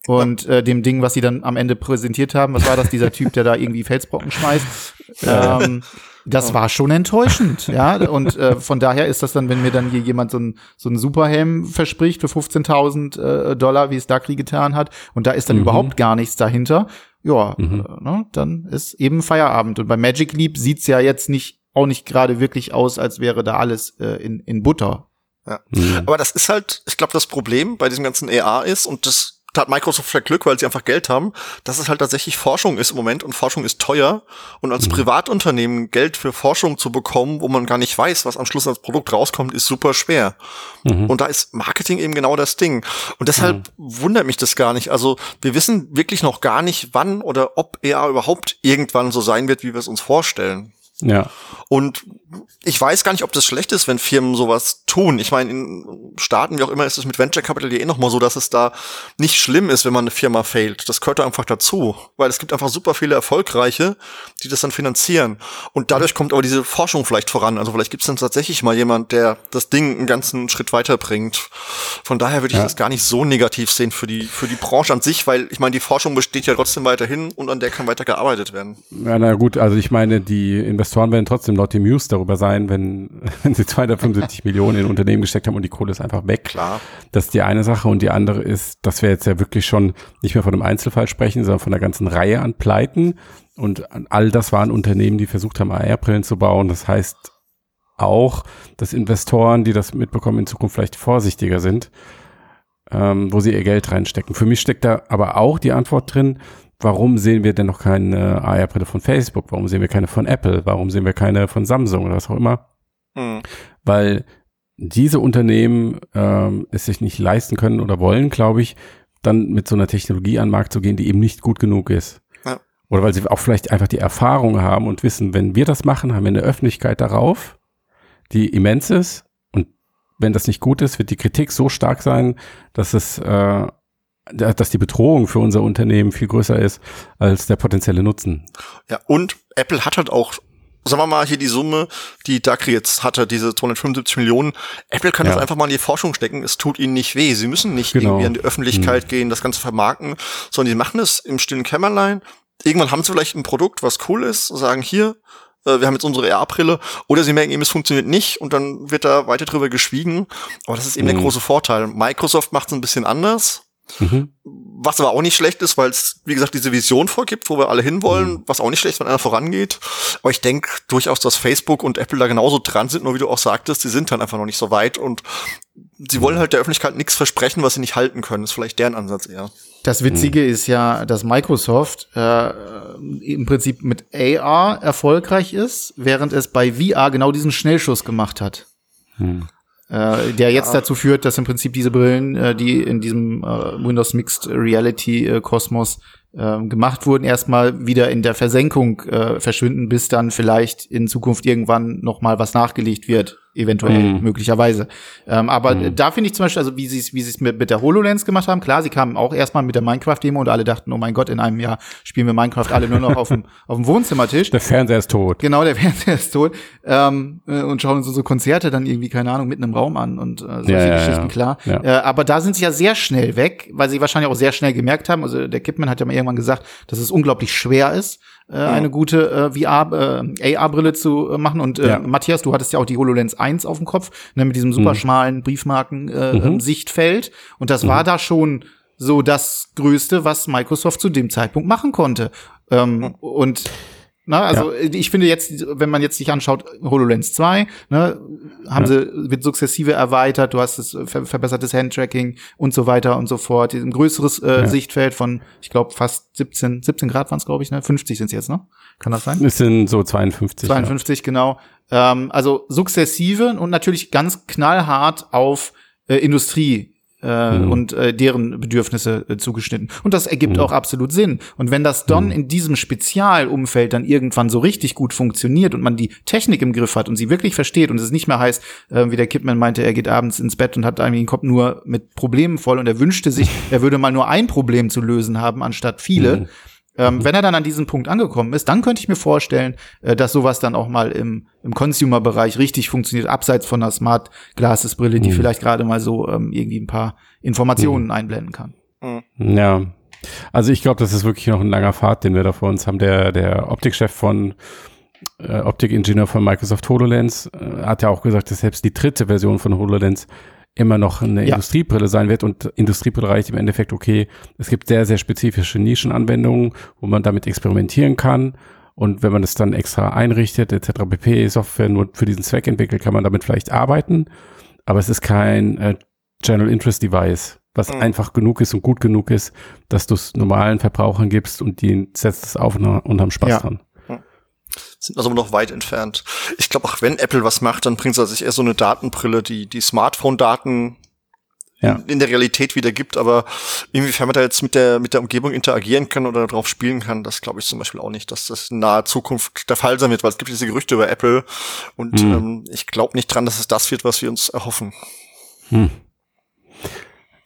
und äh, dem Ding, was sie dann am Ende präsentiert haben. Was war das, dieser Typ, der da irgendwie Felsbrocken schmeißt? ähm, das war schon enttäuschend, ja. Und äh, von daher ist das dann, wenn mir dann hier jemand so ein so ein Superhelm verspricht für 15.000 äh, Dollar, wie es Darkly getan hat, und da ist dann mhm. überhaupt gar nichts dahinter, ja, mhm. äh, ne, dann ist eben Feierabend. Und bei Magic Leap sieht's ja jetzt nicht auch nicht gerade wirklich aus, als wäre da alles äh, in, in Butter. Ja. Mhm. Aber das ist halt, ich glaube, das Problem bei diesem ganzen AR ist, und das da hat Microsoft vielleicht Glück, weil sie einfach Geld haben, dass es halt tatsächlich Forschung ist im Moment und Forschung ist teuer und als mhm. Privatunternehmen Geld für Forschung zu bekommen, wo man gar nicht weiß, was am Schluss als Produkt rauskommt, ist super schwer. Mhm. Und da ist Marketing eben genau das Ding. Und deshalb mhm. wundert mich das gar nicht. Also wir wissen wirklich noch gar nicht, wann oder ob er überhaupt irgendwann so sein wird, wie wir es uns vorstellen. Ja. Und ich weiß gar nicht, ob das schlecht ist, wenn Firmen sowas tun. Ich meine, in Staaten, wie auch immer, ist es mit Venture Capital eh nochmal so, dass es da nicht schlimm ist, wenn man eine Firma failt. Das gehört einfach dazu. Weil es gibt einfach super viele Erfolgreiche, die das dann finanzieren. Und dadurch kommt aber diese Forschung vielleicht voran. Also vielleicht gibt es dann tatsächlich mal jemand, der das Ding einen ganzen Schritt weiterbringt. Von daher würde ich ja. das gar nicht so negativ sehen für die, für die Branche an sich, weil ich meine, die Forschung besteht ja trotzdem weiterhin und an der kann weiter gearbeitet werden. Ja, na gut, also ich meine, die Investoren werden trotzdem laut dem News darüber sein, wenn, wenn sie 275 Millionen in Unternehmen gesteckt haben und die Kohle ist einfach weg. Klar. Das ist die eine Sache und die andere ist, dass wir jetzt ja wirklich schon nicht mehr von einem Einzelfall sprechen, sondern von einer ganzen Reihe an Pleiten. Und all das waren Unternehmen, die versucht haben, AR-Brillen zu bauen. Das heißt auch, dass Investoren, die das mitbekommen, in Zukunft vielleicht vorsichtiger sind, ähm, wo sie ihr Geld reinstecken. Für mich steckt da aber auch die Antwort drin, warum sehen wir denn noch keine AR-Brille von Facebook? Warum sehen wir keine von Apple? Warum sehen wir keine von Samsung oder was auch immer? Mhm. Weil diese Unternehmen ähm, es sich nicht leisten können oder wollen, glaube ich, dann mit so einer Technologie an den Markt zu gehen, die eben nicht gut genug ist. Ja. Oder weil sie auch vielleicht einfach die Erfahrung haben und wissen, wenn wir das machen, haben wir eine Öffentlichkeit darauf, die immens ist. Und wenn das nicht gut ist, wird die Kritik so stark sein, dass es äh, dass die Bedrohung für unser Unternehmen viel größer ist als der potenzielle Nutzen. Ja, und Apple hat halt auch sagen wir mal hier die Summe, die Dakri jetzt hatte, diese 275 Millionen. Apple kann ja. das einfach mal in die Forschung stecken. Es tut ihnen nicht weh. Sie müssen nicht genau. irgendwie an die Öffentlichkeit hm. gehen, das Ganze vermarkten, sondern die machen es im stillen Kämmerlein. Irgendwann haben sie vielleicht ein Produkt, was cool ist, sagen hier, äh, wir haben jetzt unsere AR-Brille, oder sie merken eben, es funktioniert nicht und dann wird da weiter drüber geschwiegen. Aber das ist eben hm. der große Vorteil. Microsoft macht es ein bisschen anders. Mhm. Was aber auch nicht schlecht ist, weil es, wie gesagt, diese Vision vorgibt, wo wir alle hinwollen, mhm. was auch nicht schlecht, wenn einer vorangeht. Aber ich denke durchaus, dass Facebook und Apple da genauso dran sind, nur wie du auch sagtest, sie sind dann einfach noch nicht so weit und sie wollen halt der Öffentlichkeit nichts versprechen, was sie nicht halten können. Das ist vielleicht deren Ansatz eher. Das Witzige mhm. ist ja, dass Microsoft äh, im Prinzip mit AR erfolgreich ist, während es bei VR genau diesen Schnellschuss gemacht hat. Äh, der jetzt ja. dazu führt, dass im Prinzip diese Brillen, äh, die in diesem äh, Windows Mixed Reality äh, Kosmos äh, gemacht wurden, erstmal wieder in der Versenkung äh, verschwinden, bis dann vielleicht in Zukunft irgendwann noch mal was nachgelegt wird eventuell, mhm. möglicherweise. Ähm, aber mhm. da finde ich zum Beispiel, also wie sie es wie sie es mit, mit der HoloLens gemacht haben, klar, sie kamen auch erstmal mit der Minecraft-Demo und alle dachten, oh mein Gott, in einem Jahr spielen wir Minecraft alle nur noch auf dem, auf dem Wohnzimmertisch. Der Fernseher ist tot. Genau, der Fernseher ist tot. Ähm, äh, und schauen uns so Konzerte dann irgendwie, keine Ahnung, mitten im Raum an und äh, solche ja, Geschichten, ja, klar. Ja. Äh, aber da sind sie ja sehr schnell weg, weil sie wahrscheinlich auch sehr schnell gemerkt haben, also der Kipman hat ja mal irgendwann gesagt, dass es unglaublich schwer ist, äh, ja. eine gute äh, VR, äh, AR-Brille zu äh, machen. Und äh, ja. Matthias, du hattest ja auch die HoloLens 1 auf dem Kopf, ne, mit diesem super mhm. schmalen Briefmarken-Sichtfeld. Äh, mhm. Und das mhm. war da schon so das Größte, was Microsoft zu dem Zeitpunkt machen konnte. Ähm, und Na, also ja. ich finde jetzt, wenn man jetzt sich anschaut, HoloLens 2, ne, haben ja. sie, wird sukzessive erweitert, du hast das ver verbessertes Handtracking und so weiter und so fort. Ein größeres äh, ja. Sichtfeld von, ich glaube, fast 17, 17 Grad waren es, glaube ich, ne? 50 sind es jetzt, ne? Kann das sein? Es sind so 52. 52, genau. Ähm, also sukzessive und natürlich ganz knallhart auf äh, Industrie äh, mhm. und äh, deren Bedürfnisse äh, zugeschnitten. Und das ergibt mhm. auch absolut Sinn. Und wenn das dann mhm. in diesem Spezialumfeld dann irgendwann so richtig gut funktioniert und man die Technik im Griff hat und sie wirklich versteht und es nicht mehr heißt, äh, wie der Kipman meinte, er geht abends ins Bett und hat eigentlich den Kopf nur mit Problemen voll und er wünschte sich, er würde mal nur ein Problem zu lösen haben, anstatt viele mhm. Ähm, mhm. Wenn er dann an diesem Punkt angekommen ist, dann könnte ich mir vorstellen, äh, dass sowas dann auch mal im, im Consumer-Bereich richtig funktioniert, abseits von einer Smart Glasses-Brille, die mhm. vielleicht gerade mal so ähm, irgendwie ein paar Informationen mhm. einblenden kann. Mhm. Ja. Also ich glaube, das ist wirklich noch ein langer Pfad, den wir da vor uns haben. Der, der Optikchef von äh, Optikingenieur von Microsoft HoloLens äh, hat ja auch gesagt, dass selbst die dritte Version von HoloLens immer noch eine ja. Industriebrille sein wird und Industriebrille reicht im Endeffekt, okay, es gibt sehr, sehr spezifische Nischenanwendungen, wo man damit experimentieren kann. Und wenn man das dann extra einrichtet, etc. pp, Software nur für diesen Zweck entwickelt, kann man damit vielleicht arbeiten. Aber es ist kein äh, General Interest Device, was mhm. einfach genug ist und gut genug ist, dass du es normalen Verbrauchern gibst und die setzt es auf und, und haben Spaß ja. dran sind also noch weit entfernt. Ich glaube, auch wenn Apple was macht, dann bringt es sich eher so eine Datenbrille, die die Smartphone-Daten ja. in, in, der Realität wieder gibt, aber inwiefern man da jetzt mit der mit der Umgebung interagieren kann oder darauf spielen kann, das glaube ich zum Beispiel auch nicht, dass das in naher Zukunft der Fall sein wird, weil es gibt diese Gerüchte über Apple und mhm. ähm, ich glaube nicht dran, dass es das wird, was wir uns erhoffen. Hm.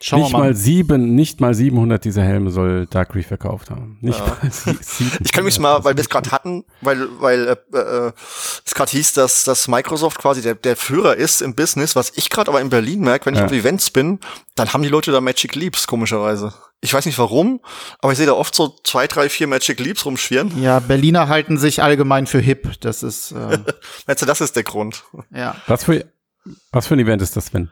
Schauen nicht mal. mal sieben, nicht mal 700 dieser Helme soll Dark Reef verkauft haben. Nicht ja. mal sieben. Ich kann mich mal, weil wir es gerade hatten, weil weil äh, äh, es gerade hieß, dass dass Microsoft quasi der der Führer ist im Business, was ich gerade aber in Berlin merke, wenn ich ja. auf Events bin, dann haben die Leute da Magic Leaps komischerweise. Ich weiß nicht warum, aber ich sehe da oft so zwei, drei, vier Magic Leaps rumschwirren. Ja, Berliner halten sich allgemein für hip. Das ist. Äh Meinst du, das ist der Grund? Ja. Was für was für ein Event ist das, Sven?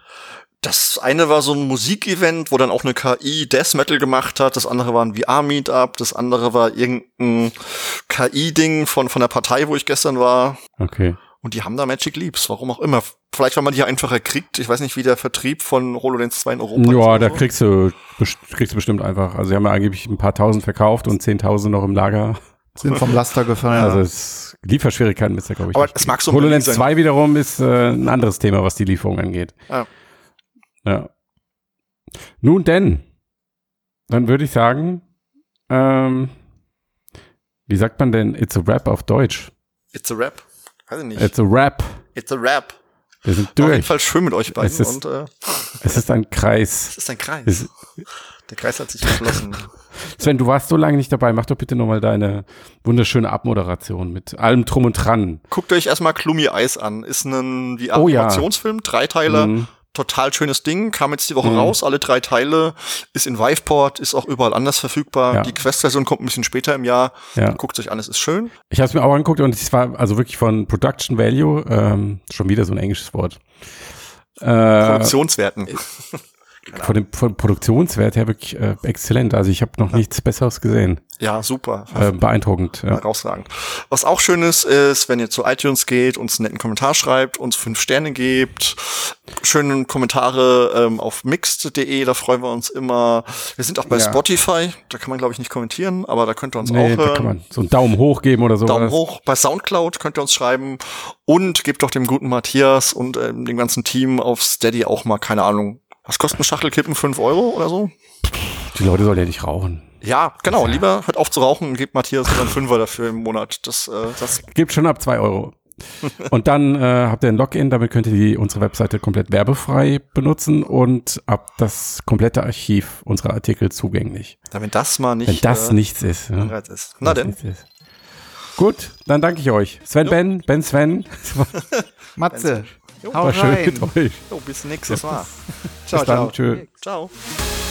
Das eine war so ein Musikevent, wo dann auch eine KI Death Metal gemacht hat. Das andere war ein VR-Meetup. Das andere war irgendein KI-Ding von, von der Partei, wo ich gestern war. Okay. Und die haben da Magic Leaps, warum auch immer. Vielleicht, weil man die hier einfacher kriegt. Ich weiß nicht, wie der Vertrieb von HoloLens 2 in Europa ist. Ja, da so. kriegst du, kriegst du bestimmt einfach. Also, sie haben ja angeblich ein paar tausend verkauft und zehntausend noch im Lager. Sind vom Laster gefallen. Also, es, Lieferschwierigkeiten ist da, glaube ich. Aber es mag so HoloLens 2 wiederum ist äh, ein anderes Thema, was die Lieferung angeht. Ja. Ja. Nun denn, dann würde ich sagen, ähm, wie sagt man denn It's a Rap auf Deutsch? It's a Rap? Weiß ich nicht. It's a Rap. It's a Rap. Wir sind durch. Auf jeden Fall schön mit euch beiden. Es ist, und, äh, es ist ein Kreis. Es ist ein Kreis. Es, Der Kreis hat sich geschlossen. Sven, du warst so lange nicht dabei. Mach doch bitte nochmal deine wunderschöne Abmoderation mit allem Drum und Dran. Guckt euch erstmal Klumi Eis an. Ist ein wie Animationsfilm, oh, ja. drei Teile. Mhm total schönes Ding, kam jetzt die Woche mhm. raus, alle drei Teile, ist in Viveport, ist auch überall anders verfügbar. Ja. Die Quest-Version kommt ein bisschen später im Jahr. Ja. Guckt euch an, es ist schön. Ich habe es mir auch angeguckt und es war also wirklich von Production Value, ähm, schon wieder so ein englisches Wort. Äh, Produktionswerten. Von dem von Produktionswert her wirklich äh, exzellent. Also ich habe noch ja. nichts Besseres gesehen. Ja, super. Äh, beeindruckend. Ja. Herausragend. Was auch schön ist, ist, wenn ihr zu iTunes geht, uns einen netten Kommentar schreibt, uns fünf Sterne gebt, schöne Kommentare ähm, auf mixed.de, da freuen wir uns immer. Wir sind auch bei ja. Spotify, da kann man glaube ich nicht kommentieren, aber da könnt ihr uns nee, auch hören. Da kann man so einen Daumen hoch geben oder so. Daumen hoch. Bei Soundcloud könnt ihr uns schreiben und gebt doch dem guten Matthias und ähm, dem ganzen Team auf Steady auch mal, keine Ahnung, was kostet Schachtelkippen? Fünf Euro oder so? Die Leute sollen ja nicht rauchen. Ja, genau. Lieber hört auf zu rauchen und gebt Matthias dann Fünfer dafür im Monat. Das, äh, das gibt schon ab zwei Euro. und dann äh, habt ihr ein Login, damit könnt ihr die, unsere Webseite komplett werbefrei benutzen und ab das komplette Archiv unserer Artikel zugänglich. Damit das mal nicht. Wenn das äh, nichts ist. Ja. ist. Na denn. Gut, dann danke ich euch. Sven jo. Ben, Ben Sven. Matze. Jo, War schön rein. mit euch. Jo, bis nächstes Mal. Ciao, bis dann. ciao. Tschö. Ciao.